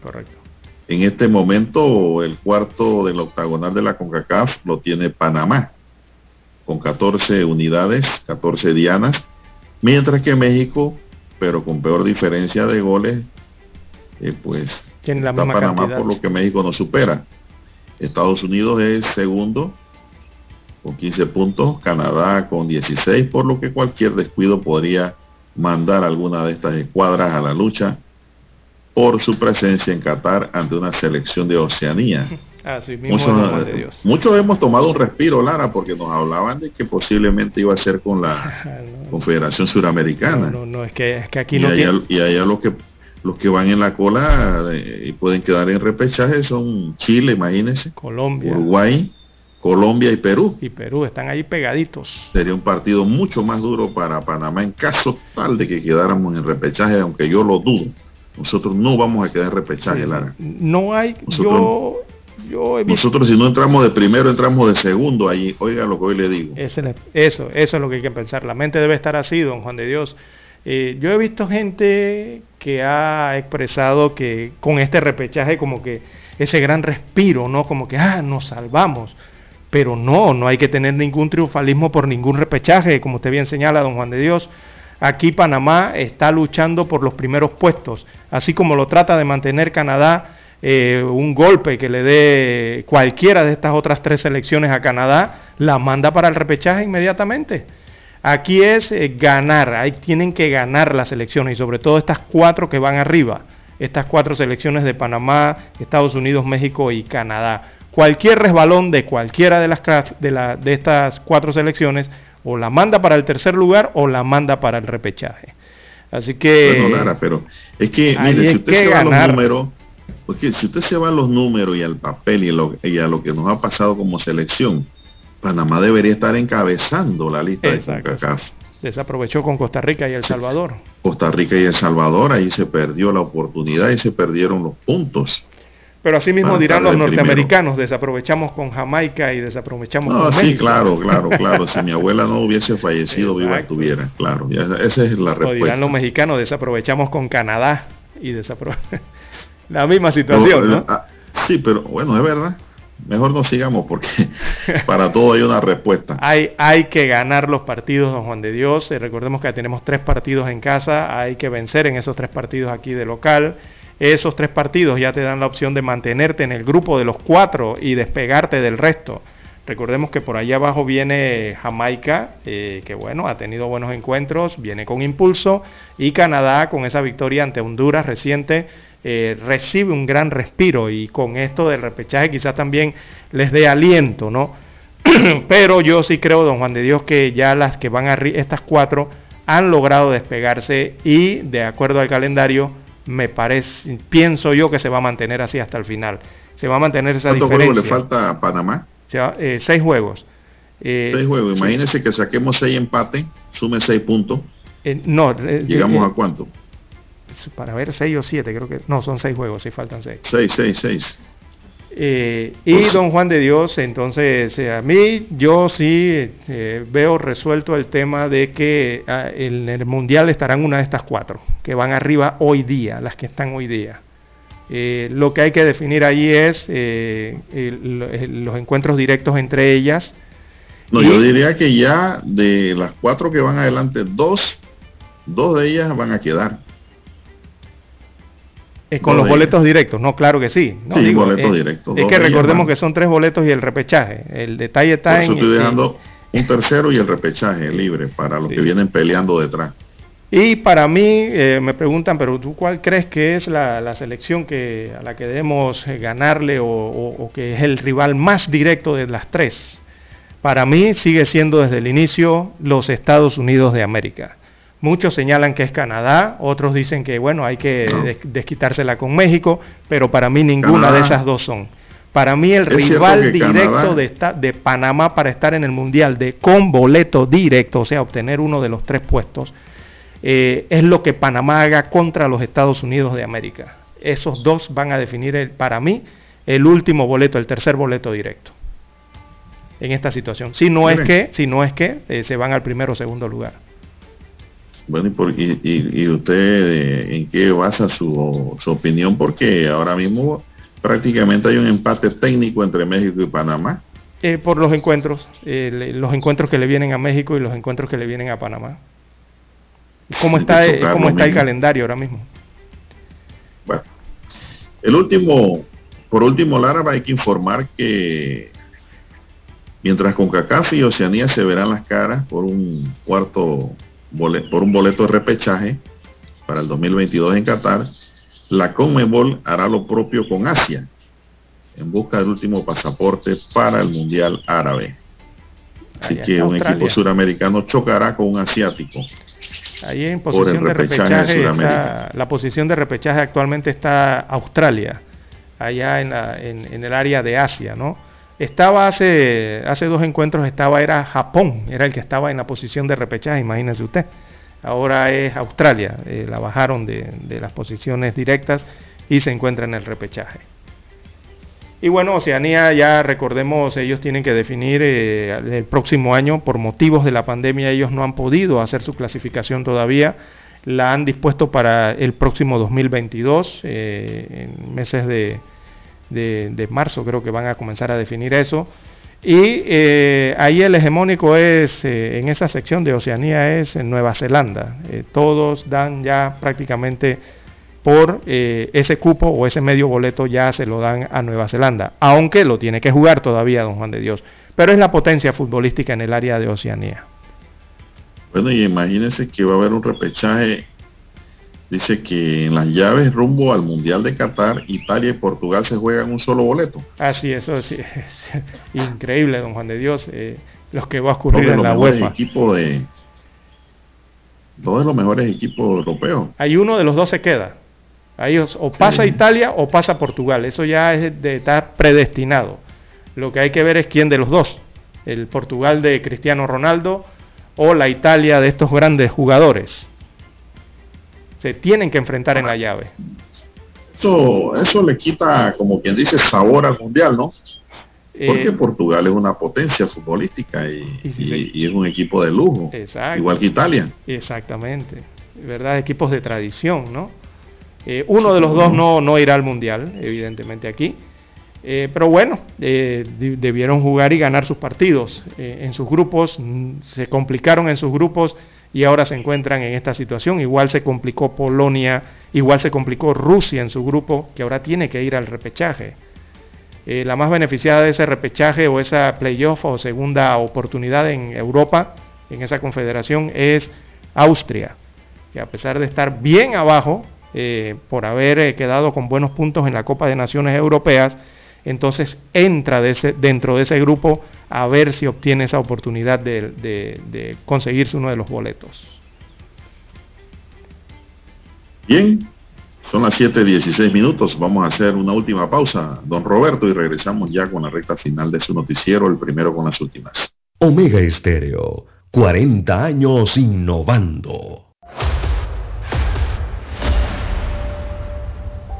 correcto. En este momento el cuarto del octagonal de la CONCACAF lo tiene Panamá, con 14 unidades, 14 dianas, mientras que México, pero con peor diferencia de goles, eh, pues Tiene la está Panamá por lo que México no supera. Estados Unidos es segundo con 15 puntos, Canadá con 16, por lo que cualquier descuido podría mandar alguna de estas escuadras a la lucha por su presencia en Qatar ante una selección de Oceanía. [laughs] muchos, hemos tomado un respiro, Lara, porque nos hablaban de que posiblemente iba a ser con la [laughs] Confederación Suramericana. No, no, es que, es que aquí y no allá, Y allá los que los que van en la cola eh, y pueden quedar en repechaje son Chile, imagínense, Colombia, Uruguay, Colombia y Perú. Y Perú están ahí pegaditos. Sería un partido mucho más duro para Panamá en caso tal de que quedáramos en repechaje, aunque yo lo dudo. Nosotros no vamos a quedar en repechaje, Lara. No hay, nosotros, yo, Nosotros si no entramos de primero, entramos de segundo ahí. Oiga lo que hoy le digo. Eso, eso es lo que hay que pensar. La mente debe estar así, don Juan de Dios. Eh, yo he visto gente que ha expresado que con este repechaje como que ese gran respiro, ¿no? Como que, ah, nos salvamos. Pero no, no hay que tener ningún triunfalismo por ningún repechaje, como usted bien señala, don Juan de Dios. Aquí Panamá está luchando por los primeros puestos, así como lo trata de mantener Canadá eh, un golpe que le dé cualquiera de estas otras tres selecciones a Canadá, la manda para el repechaje inmediatamente. Aquí es eh, ganar, ahí tienen que ganar las elecciones y sobre todo estas cuatro que van arriba, estas cuatro selecciones de Panamá, Estados Unidos, México y Canadá. Cualquier resbalón de cualquiera de, las, de, de estas cuatro selecciones o la manda para el tercer lugar o la manda para el repechaje. Así que... Bueno, Lara, pero es que, mire, si usted se va a los números, porque si usted se va a los números y al papel y, y a lo que nos ha pasado como selección, Panamá debería estar encabezando la lista de CONCACAF. Desaprovechó con Costa Rica y El Salvador. Costa Rica y El Salvador, ahí se perdió la oportunidad y se perdieron los puntos. Pero así mismo dirán los norteamericanos, desaprovechamos con Jamaica y desaprovechamos con sí, claro, claro, claro. [laughs] si mi abuela no hubiese fallecido, viva estuviera, claro. esa es la respuesta. O dirán los mexicanos, desaprovechamos con Canadá y desaprovechamos. [laughs] la misma situación, ¿no? Ah, sí, pero bueno, es verdad mejor no sigamos porque [laughs] para todo hay una respuesta. Hay, hay que ganar los partidos, don Juan de Dios. Eh, recordemos que tenemos tres partidos en casa, hay que vencer en esos tres partidos aquí de local. Esos tres partidos ya te dan la opción de mantenerte en el grupo de los cuatro y despegarte del resto. Recordemos que por allá abajo viene Jamaica, eh, que bueno, ha tenido buenos encuentros, viene con impulso, y Canadá con esa victoria ante Honduras reciente eh, recibe un gran respiro y con esto del repechaje quizás también les dé aliento, ¿no? [clears throat] Pero yo sí creo, don Juan de Dios, que ya las que van a estas cuatro han logrado despegarse y de acuerdo al calendario, me parece, pienso yo que se va a mantener así hasta el final. Se va a mantener esa ¿Cuántos diferencia. juegos le falta a Panamá? Eh, seis juegos. Eh, seis juegos. Imagínense que saquemos seis empates, sume seis puntos. no. ¿Llegamos a cuánto? para ver 6 o 7, creo que no, son 6 juegos, si faltan 6. 6, 6, 6. y don Juan de Dios, entonces eh, a mí yo sí eh, veo resuelto el tema de que ah, en el Mundial estarán una de estas cuatro, que van arriba hoy día, las que están hoy día. Eh, lo que hay que definir allí es los encuentros directos entre ellas. No, yo diría que ya de las cuatro que van adelante, dos, dos de ellas van a quedar con los boletos directos, no, claro que sí. No, sí, boletos directos. Es que recordemos que son tres boletos y el repechaje. El detalle está en... estoy dejando un tercero y el repechaje libre para los que vienen peleando detrás. Y para mí, eh, me preguntan, pero tú cuál crees que es la, selección que, a la que debemos eh, ganarle o que es el rival más directo de las tres? Para mí sigue siendo desde el inicio los Estados Unidos de América. Muchos señalan que es Canadá, otros dicen que bueno, hay que desquitársela con México, pero para mí ninguna de esas dos son. Para mí el rival directo de, de, Panamá para estar en el Mundial de con boleto directo, o sea, obtener uno de los tres puestos, eh, es lo que Panamá haga contra los Estados Unidos de América. Esos dos van a definir el, para mí el último boleto, el tercer boleto directo en esta situación. Si no es que, si no es que eh, se van al primero o segundo lugar. Bueno, y, usted eh, en qué basa su, opinión? Porque ahora mismo prácticamente hay un empate técnico entre México y Panamá. Eh, por los encuentros, eh, los encuentros que le vienen a México y los encuentros que le vienen a Panamá. ¿Cómo [laughs] está, ¿cómo está el calendario ahora mismo? Bueno, El último, por último, Lara, hay que informar que mientras con CACAF y Oceanía se verán las caras por un cuarto por un boleto de repechaje para el 2022 en Qatar, la Conmebol hará lo propio con Asia en busca del último pasaporte para el Mundial Árabe. Así que un equipo suramericano chocará con un asiático. Ahí en posición de repechaje, la posición de repechaje actualmente está Australia, allá en, en, el área de Asia, ¿no? Estaba hace, hace dos encuentros, estaba, era Japón, era el que estaba en la posición de repechaje, imagínese usted. Ahora es Australia, eh, la bajaron de, de las posiciones directas y se encuentra en el repechaje. Y bueno, Oceanía ya recordemos, ellos tienen que definir eh, el próximo año, por motivos de la pandemia, ellos no han podido hacer su clasificación todavía, la han dispuesto para el próximo 2022, eh, en meses de, de, marzo creo que van a comenzar a definir eso. Y eh, ahí el hegemónico es, en esa sección de Oceanía, es en Nueva Zelanda. todos dan ya prácticamente por eh, ese cupo o ese medio boleto ya se lo dan a Nueva Zelanda, aunque lo tiene que jugar todavía don Juan de Dios, pero es la potencia futbolística en el área de Oceanía. Bueno, y imagínense que va a haber un repechaje, dice que en las llaves rumbo al Mundial de Qatar, Italia y Portugal se juegan un solo boleto. Así, eso [laughs] es, increíble, don Juan de Dios, eh, los que va a ocurrir en la UEFA. Equipo de, dos de los mejores equipos europeos. Hay uno de los dos se queda. Ahí o pasa Italia o pasa Portugal. Eso ya es de, está predestinado. Lo que hay que ver es quién de los dos. El Portugal de Cristiano Ronaldo o la Italia de estos grandes jugadores. Se tienen que enfrentar en la llave. Eso, eso le quita, como quien dice, sabor al mundial, ¿no? Porque eh, Portugal es una potencia futbolística y, y, es un equipo de lujo. Igual que Italia. Exactamente. ¿Verdad? Equipos de tradición, ¿no? Eh, uno de los dos no, no, irá al Mundial, evidentemente aquí. Eh, pero bueno, eh, debieron jugar y ganar sus partidos en sus grupos, se complicaron en sus grupos y ahora se encuentran en esta situación. Igual se complicó Polonia, igual se complicó Rusia en su grupo, que ahora tiene que ir al repechaje. la más beneficiada de ese repechaje o esa playoff o segunda oportunidad en Europa, en esa confederación, es Austria, que a pesar de estar bien abajo, eh, por haber eh, quedado con buenos puntos en la Copa de Naciones Europeas, entonces entra dentro de ese grupo a ver si obtiene esa oportunidad de, conseguirse uno de los boletos. Bien, son las 7.16 minutos. Vamos a hacer una última pausa, don Roberto, y regresamos ya con la recta final de su noticiero, el primero con las últimas. Omega Estéreo, 40 años innovando.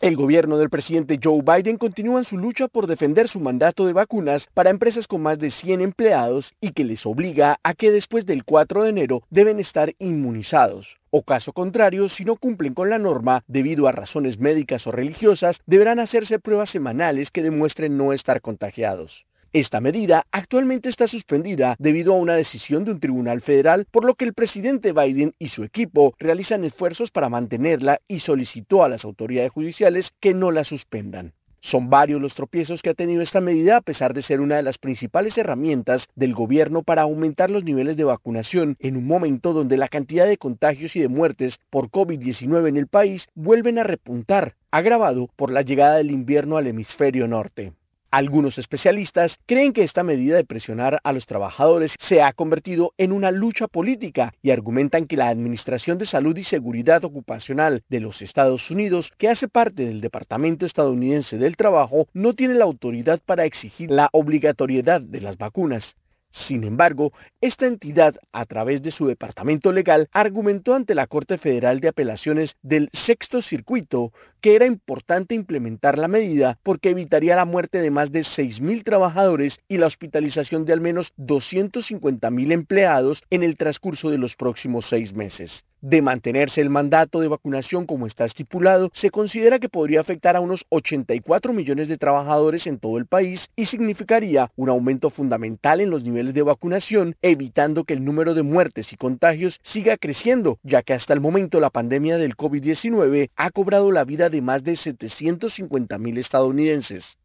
El gobierno del presidente Joe Biden continúa en su lucha por defender su mandato de vacunas para empresas con más de 100 empleados y que les obliga a que después del 4 de enero deben estar inmunizados o caso contrario, si no cumplen con la norma debido a razones médicas o religiosas, deberán hacerse pruebas semanales que demuestren no estar contagiados. Esta medida actualmente está suspendida debido a una decisión de un tribunal federal, por lo que el presidente Biden y su equipo realizan esfuerzos para mantenerla y solicitó a las autoridades judiciales que no la suspendan. Son varios los tropiezos que ha tenido esta medida a pesar de ser una de las principales herramientas del gobierno para aumentar los niveles de vacunación en un momento donde la cantidad de contagios y de muertes por COVID-19 en el país vuelven a repuntar, agravado por la llegada del invierno al hemisferio norte. Algunos especialistas creen que esta medida de presionar a los trabajadores se ha convertido en una lucha política y argumentan que la Administración de Salud y Seguridad Ocupacional de los Estados Unidos, que hace parte del Departamento estadounidense del Trabajo, no tiene la autoridad para exigir la obligatoriedad de las vacunas. Sin embargo, esta entidad, a través de su departamento legal, argumentó ante la Corte Federal de Apelaciones del Sexto Circuito que era importante implementar la medida porque evitaría la muerte de más de 6.000 trabajadores y la hospitalización de al menos 250.000 empleados en el transcurso de los próximos seis meses. De mantenerse el mandato de vacunación como está estipulado, se considera que podría afectar a unos 84 millones de trabajadores en todo el país y significaría un aumento fundamental en los niveles de vacunación, evitando que el número de muertes y contagios siga creciendo, ya que hasta el momento la pandemia del COVID-19 ha cobrado la vida de más de 750 mil estadounidenses.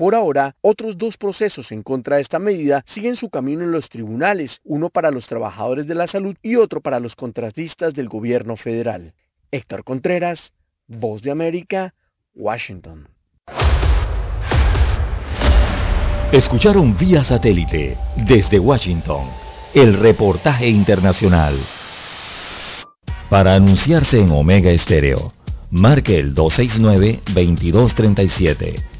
Por ahora, otros dos procesos en contra de esta medida siguen su camino en los tribunales, uno para los trabajadores de la salud y otro para los contratistas del gobierno federal. Héctor Contreras, Voz de América, Washington. Escucharon vía satélite desde Washington el reportaje internacional. Para anunciarse en Omega Estéreo, marque el 269-2237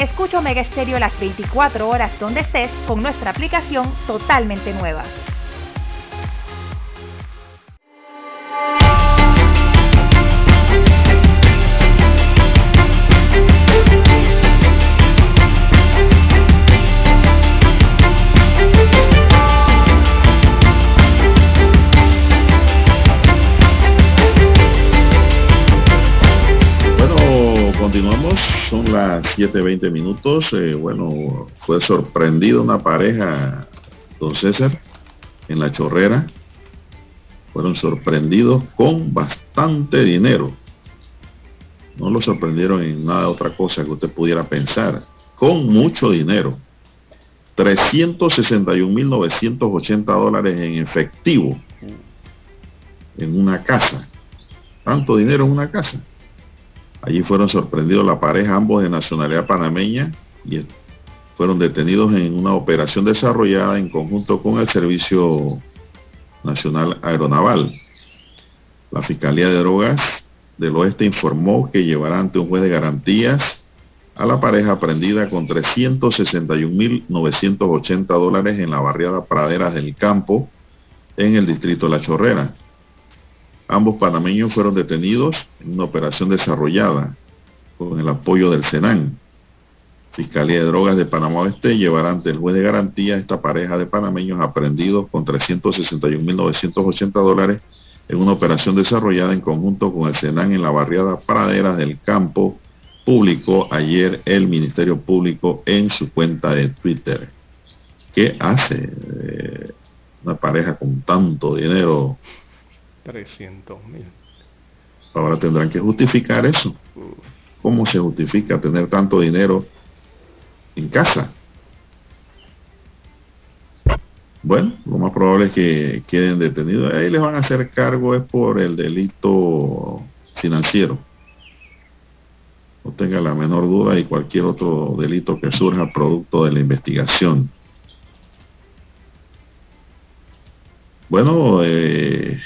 Escucha Omega Stereo las 24 horas donde estés con nuestra aplicación totalmente nueva. continuamos, son las 7.20 minutos. Eh, bueno, fue sorprendida una pareja, don César, en la chorrera. Fueron sorprendidos con bastante dinero. No lo sorprendieron en nada otra cosa que usted pudiera pensar. Con mucho dinero. 361.980 dólares en efectivo en una casa. Tanto dinero en una casa. Allí fueron sorprendidos la pareja, ambos de nacionalidad panameña, y fueron detenidos en una operación desarrollada en conjunto con el Servicio Nacional Aeronaval. La Fiscalía de Drogas del Oeste informó que llevará ante un juez de garantías a la pareja prendida con 361.980 dólares en la barriada Praderas del Campo, en el distrito La Chorrera. Ambos panameños fueron detenidos en una operación desarrollada con el apoyo del Senan. Fiscalía de Drogas de Panamá Oeste llevará ante el juez de garantía esta pareja de panameños aprendidos con 361.980 dólares en una operación desarrollada en conjunto con el Senan en la barriada Praderas del Campo, publicó ayer el Ministerio Público en su cuenta de Twitter. ¿Qué hace eh, una pareja con tanto dinero 300 mil. Ahora tendrán que justificar eso. ¿Cómo se justifica tener tanto dinero en casa? Bueno, lo más probable es que queden detenidos. Ahí les van a hacer cargo es por el delito financiero. No tenga la menor duda y cualquier otro delito que surja producto de la investigación. Bueno, eh,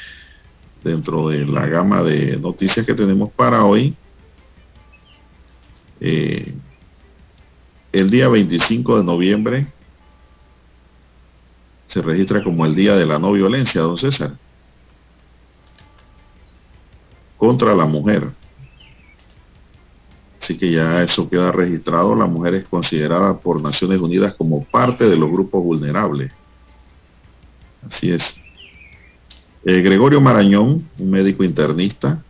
dentro de la gama de noticias que tenemos para hoy. Eh, el día 25 de noviembre se registra como el Día de la No Violencia, don César, contra la mujer. Así que ya eso queda registrado. La mujer es considerada por Naciones Unidas como parte de los grupos vulnerables. Así es. Eh, Gregorio Marañón, un médico internista,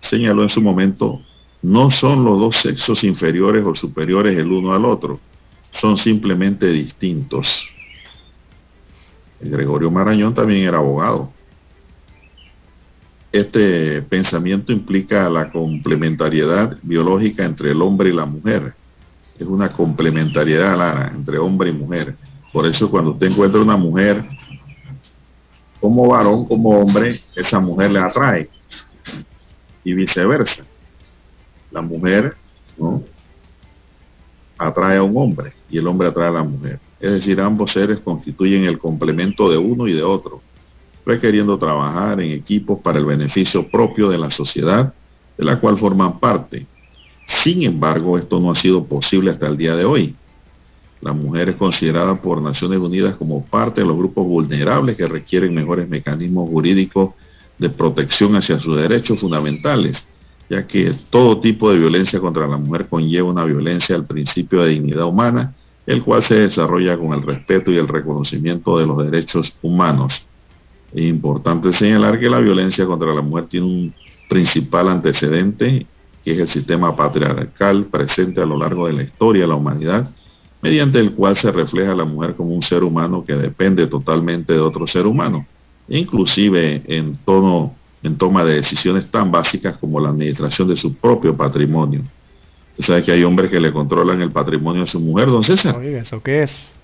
señaló en su momento, no son los dos sexos inferiores o superiores el uno al otro, son simplemente distintos. Gregorio Marañón también era abogado. Este pensamiento implica la complementariedad biológica entre el hombre y la mujer. Es una complementariedad, Lara, entre hombre y mujer. Por eso cuando usted encuentra una mujer como varón, como hombre, esa mujer le atrae. Y viceversa. La mujer atrae a un hombre y el hombre atrae a la mujer. Es decir, ambos seres constituyen el complemento de uno y de otro. requiriendo trabajar en equipos para el beneficio propio de la sociedad de la cual forman parte. Sin embargo, esto no ha sido posible hasta el día de hoy. La mujer es considerada por Naciones Unidas como parte de los grupos vulnerables que requieren mejores mecanismos jurídicos de protección hacia sus derechos fundamentales, ya que todo tipo de violencia contra la mujer conlleva una violencia al principio de dignidad humana, el cual se desarrolla con el respeto y el reconocimiento de los derechos humanos. Es importante señalar que la violencia contra la mujer tiene un principal antecedente, que es el sistema patriarcal presente a lo largo de la historia de la humanidad, mediante el cual se refleja a la mujer como un ser humano que depende totalmente de otro ser humano, inclusive en tono en toma de decisiones tan básicas como la administración de su propio patrimonio. Usted sabe que hay hombres que le controlan el patrimonio a su mujer, don César. Oiga, ¿eso qué es?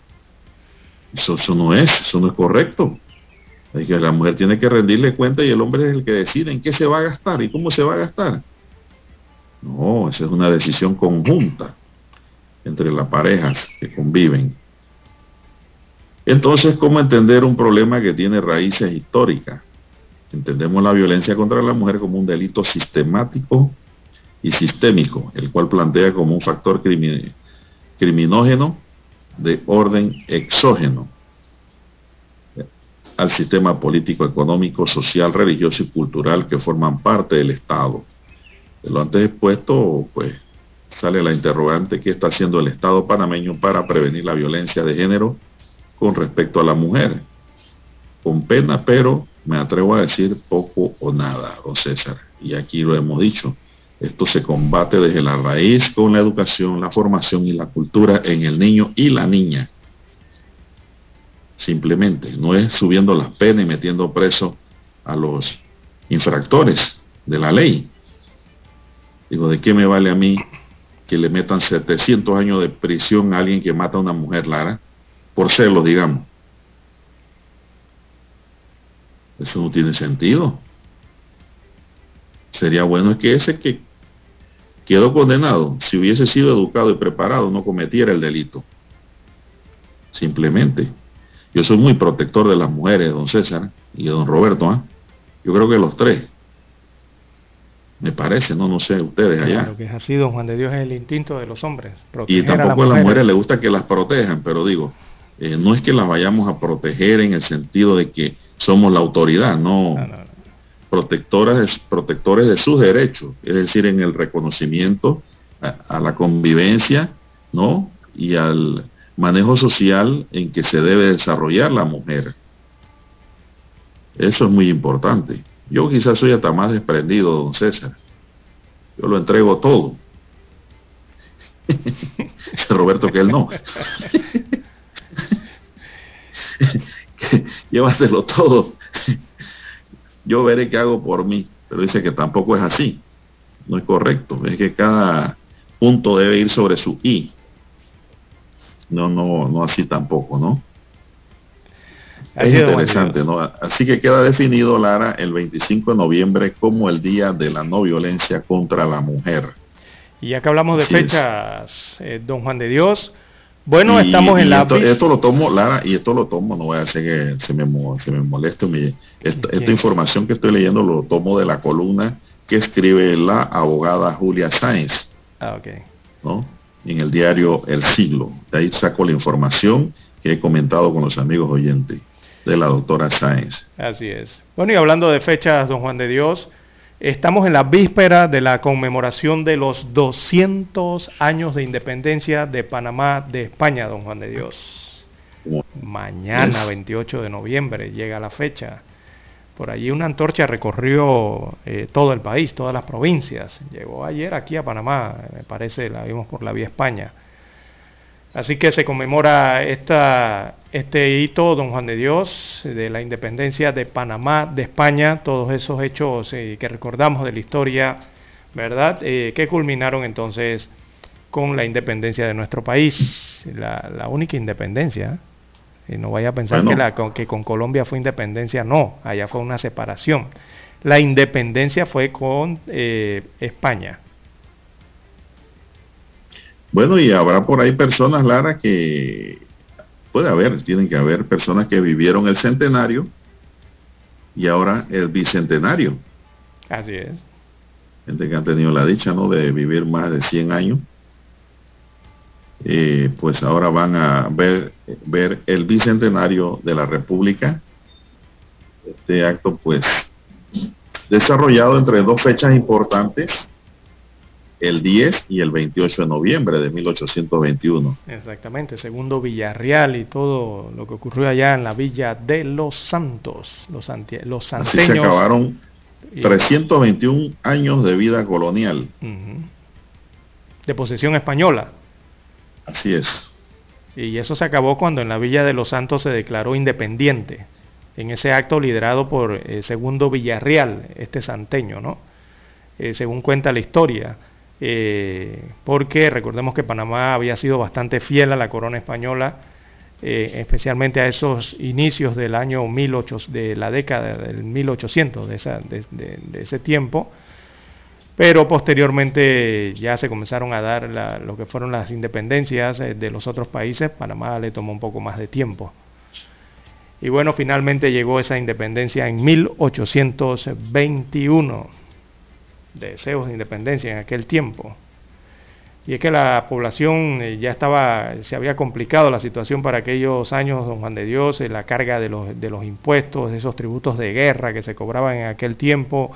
Eso, eso no es, eso no es correcto. Es que la mujer tiene que rendirle cuenta y el hombre es el que decide en qué se va a gastar y cómo se va a gastar. No, esa es una decisión conjunta entre las parejas que conviven. Entonces, ¿cómo entender un problema que tiene raíces históricas? Entendemos la violencia contra la mujer como un delito sistemático y sistémico, el cual plantea como un factor criminógeno de orden exógeno al sistema político, económico, social, religioso y cultural que forman parte del Estado. De lo antes expuesto, pues sale la interrogante qué está haciendo el Estado panameño para prevenir la violencia de género con respecto a la mujer. Con pena, pero me atrevo a decir poco o nada, don César. Y aquí lo hemos dicho. Esto se combate desde la raíz con la educación, la formación y la cultura en el niño y la niña. Simplemente, no es subiendo las penas y metiendo preso a los infractores de la ley. Digo, ¿de qué me vale a mí que le metan 700 años de prisión a alguien que mata a una mujer, Lara? Por celos, digamos. Eso no tiene sentido. Sería bueno que ese que quedó condenado, si hubiese sido educado y preparado, no cometiera el delito. Simplemente. Yo soy muy protector de las mujeres, don César y don Roberto. ¿ah? Yo creo que los tres. Me parece, no, no sé, ustedes allá. Lo que es así, don Juan de Dios, es el instinto de los hombres. Y tampoco a las mujeres les gusta que las protejan, pero digo, eh, no es que las vayamos a proteger en el sentido de que somos la autoridad, no. Protectoras, protectores de sus derechos, es decir, en el reconocimiento a, a la convivencia, ¿no? Y al manejo social en que se debe desarrollar la mujer. Eso es muy importante. Yo quizás soy hasta más desprendido, don César. Yo lo entrego todo. [laughs] Roberto que él no. [laughs] Llévatelo todo. Yo veré qué hago por mí. Pero dice que tampoco es así. No es correcto. Es que cada punto debe ir sobre su I. No, no, no así tampoco, ¿no? Es interesante, ¿no? Así que queda definido, Lara, el 25 de noviembre como el Día de la No Violencia contra la Mujer. Y ya que hablamos de fechas, eh, don Juan de Dios, bueno, estamos en la... Esto, esto, lo tomo, Lara, y esto lo tomo, no voy a hacer que se me, se me moleste. Esta, esta, información que estoy leyendo lo tomo de la columna que escribe la abogada Julia Sáenz. Ah, ok. ¿no? En el diario El Siglo. De ahí saco la información que he comentado con los amigos oyentes de la doctora Sáenz. Así es. Bueno, y hablando de fechas, don Juan de Dios, Estamos en la víspera de la conmemoración de los 200 años de independencia de Panamá de España, don Juan de Dios. Mañana, 28 de noviembre, llega la fecha. Por allí una antorcha recorrió eh, todo el país, todas las provincias. Llegó ayer aquí a Panamá, me parece, la vimos por la vía España. Así que se conmemora esta, este hito, don Juan de Dios, de la independencia de Panamá, de España, todos esos hechos eh, que recordamos de la historia, ¿verdad? Eh, que culminaron entonces con la independencia de nuestro país, la, la única independencia. Y no vaya a pensar que, la, que con Colombia fue independencia, no, allá fue una separación. La independencia fue con eh, España. Bueno, y habrá por ahí personas, Lara, que puede haber, tienen que haber personas que vivieron el centenario y ahora el bicentenario. Así es. Gente que han tenido la dicha, ¿no? De vivir más de 100 años. Eh, pues ahora van a ver, ver el bicentenario de la República. Este acto, pues, desarrollado entre dos fechas importantes, el 10 y el 28 de noviembre de 1821. Exactamente, segundo Villarreal y todo lo que ocurrió allá en la villa de Los Santos, los, los santeños. Así se acabaron 321 años de vida colonial. De posesión española. Así es. Y eso se acabó cuando en la villa de Los Santos se declaró independiente, en ese acto liderado por eh, segundo Villarreal, este santeño, ¿no? Eh, según cuenta la historia. Eh, porque recordemos que Panamá había sido bastante fiel a la corona española, eh, especialmente a esos inicios del año 1800, de la década del 1800, de, esa, de, ese tiempo, pero posteriormente ya se comenzaron a dar lo que fueron las independencias eh, de los otros países, Panamá le tomó un poco más de tiempo. Y bueno, finalmente llegó esa independencia en 1821 deseos de independencia en aquel tiempo. Y es que la población eh, ya estaba, se había complicado la situación para aquellos años, don Juan de Dios, eh, la carga de los, de los impuestos, esos tributos de guerra que se cobraban en aquel tiempo.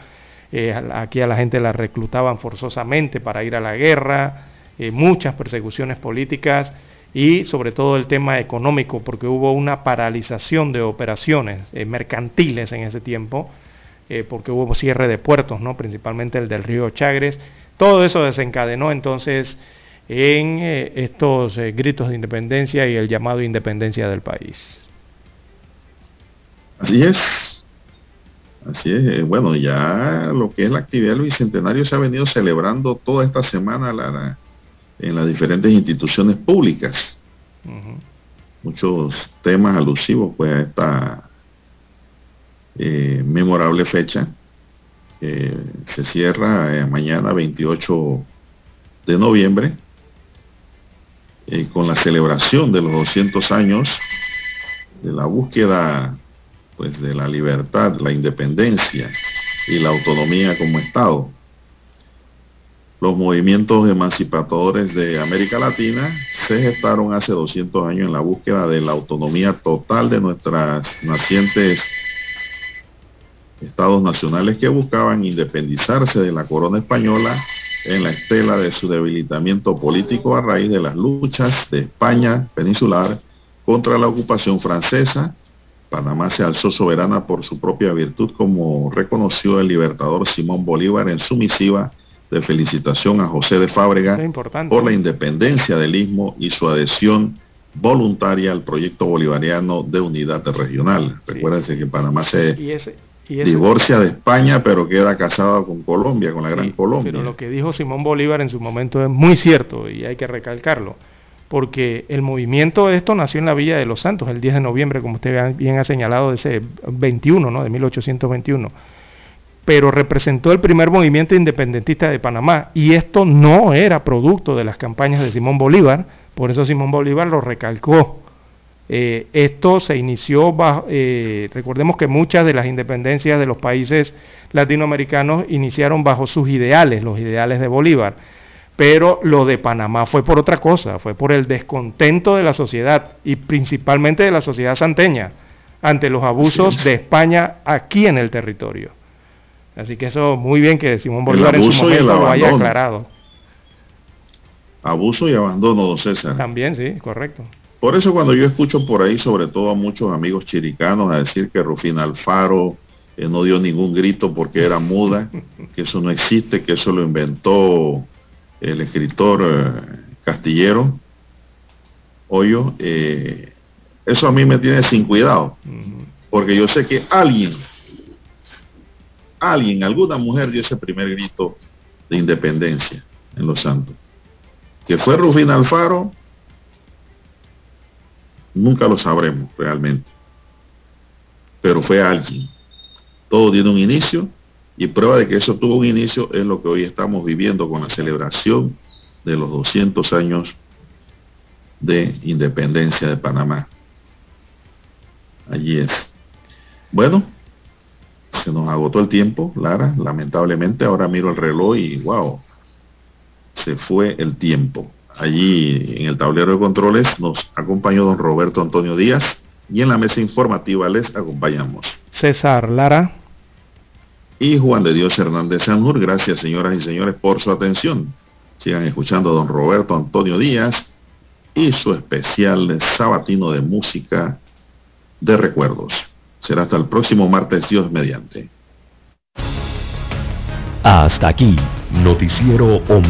Eh, aquí a la gente la reclutaban forzosamente para ir a la guerra, muchas persecuciones políticas y sobre todo el tema económico, porque hubo una paralización de operaciones mercantiles en ese tiempo eh, porque hubo cierre de puertos, ¿no? principalmente el del río Chagres. Todo eso desencadenó entonces en eh, estos eh, gritos de independencia y el llamado independencia del país. Así es. Así es. Bueno, ya lo que es la actividad del Bicentenario se ha venido celebrando toda esta semana en las diferentes instituciones públicas. Muchos temas alusivos pues a esta eh, memorable fecha. se cierra eh, mañana 28 de noviembre eh, con la celebración de los 200 años de la búsqueda pues, de la libertad, la independencia y la autonomía como Estado. Los movimientos emancipadores de América Latina se gestaron hace 200 años en la búsqueda de la autonomía total de nuestras nacientes estados nacionales que buscaban independizarse de la corona española en la estela de su debilitamiento político a raíz de las luchas de España peninsular contra la ocupación francesa. Panamá se alzó soberana por su propia virtud, como reconoció el libertador Simón Bolívar en su misiva de felicitación a José de Fábrega por la independencia del istmo y su adhesión voluntaria al proyecto bolivariano de unidad regional. Recuérdense que Panamá se Divorcia de [laughs] España, pero queda casado con Colombia, con la Gran Colombia. Pero lo que dijo Simón Bolívar en su momento es muy cierto y hay que recalcarlo, porque el movimiento de esto nació en la Villa de los Santos el 10 de noviembre, como usted bien ha señalado, de ese 21, ¿no? de 1821 pero representó el primer movimiento independentista de Panamá. Y esto no era producto de las campañas de Simón Bolívar, por eso Simón Bolívar lo recalcó eh, esto se inició, bajo, eh, recordemos que muchas de las independencias de los países latinoamericanos iniciaron bajo sus ideales, los ideales de Bolívar, pero lo de Panamá fue por otra cosa, fue por el descontento de la sociedad y principalmente de la sociedad santeña ante los abusos de España aquí en el territorio. Así que eso muy bien que Simón Bolívar en su momento lo haya aclarado. Abuso y abandono, don César. También, sí, correcto. Por eso cuando yo escucho por ahí, sobre todo a muchos amigos chiricanos, a decir que Rufina Alfaro eh, no dio ningún grito porque era muda, que eso no existe, que eso lo inventó el escritor eh, Castillero, Hoyo, eh, eso a mí me tiene sin cuidado, porque yo sé que alguien, alguien, alguna mujer dio ese primer grito de independencia en Los Santos. Que fue Rufina Alfaro, Nunca lo sabremos realmente. Pero fue alguien. Todo tiene un inicio y prueba de que eso tuvo un inicio es lo que hoy estamos viviendo con la celebración de los 200 años de independencia de Panamá. Allí es. Bueno, se nos agotó el tiempo, Lara, lamentablemente. Ahora miro el reloj y wow, se fue el tiempo. Allí en el tablero de controles nos acompañó don Roberto Antonio Díaz y en la mesa informativa les acompañamos. César Lara. Y Juan de Dios Hernández Sanjur. Gracias señoras y señores por su atención. Sigan escuchando a don Roberto Antonio Díaz y su especial sabatino de música de recuerdos. Será hasta el próximo martes, Dios mediante. Hasta aquí, Noticiero Omega.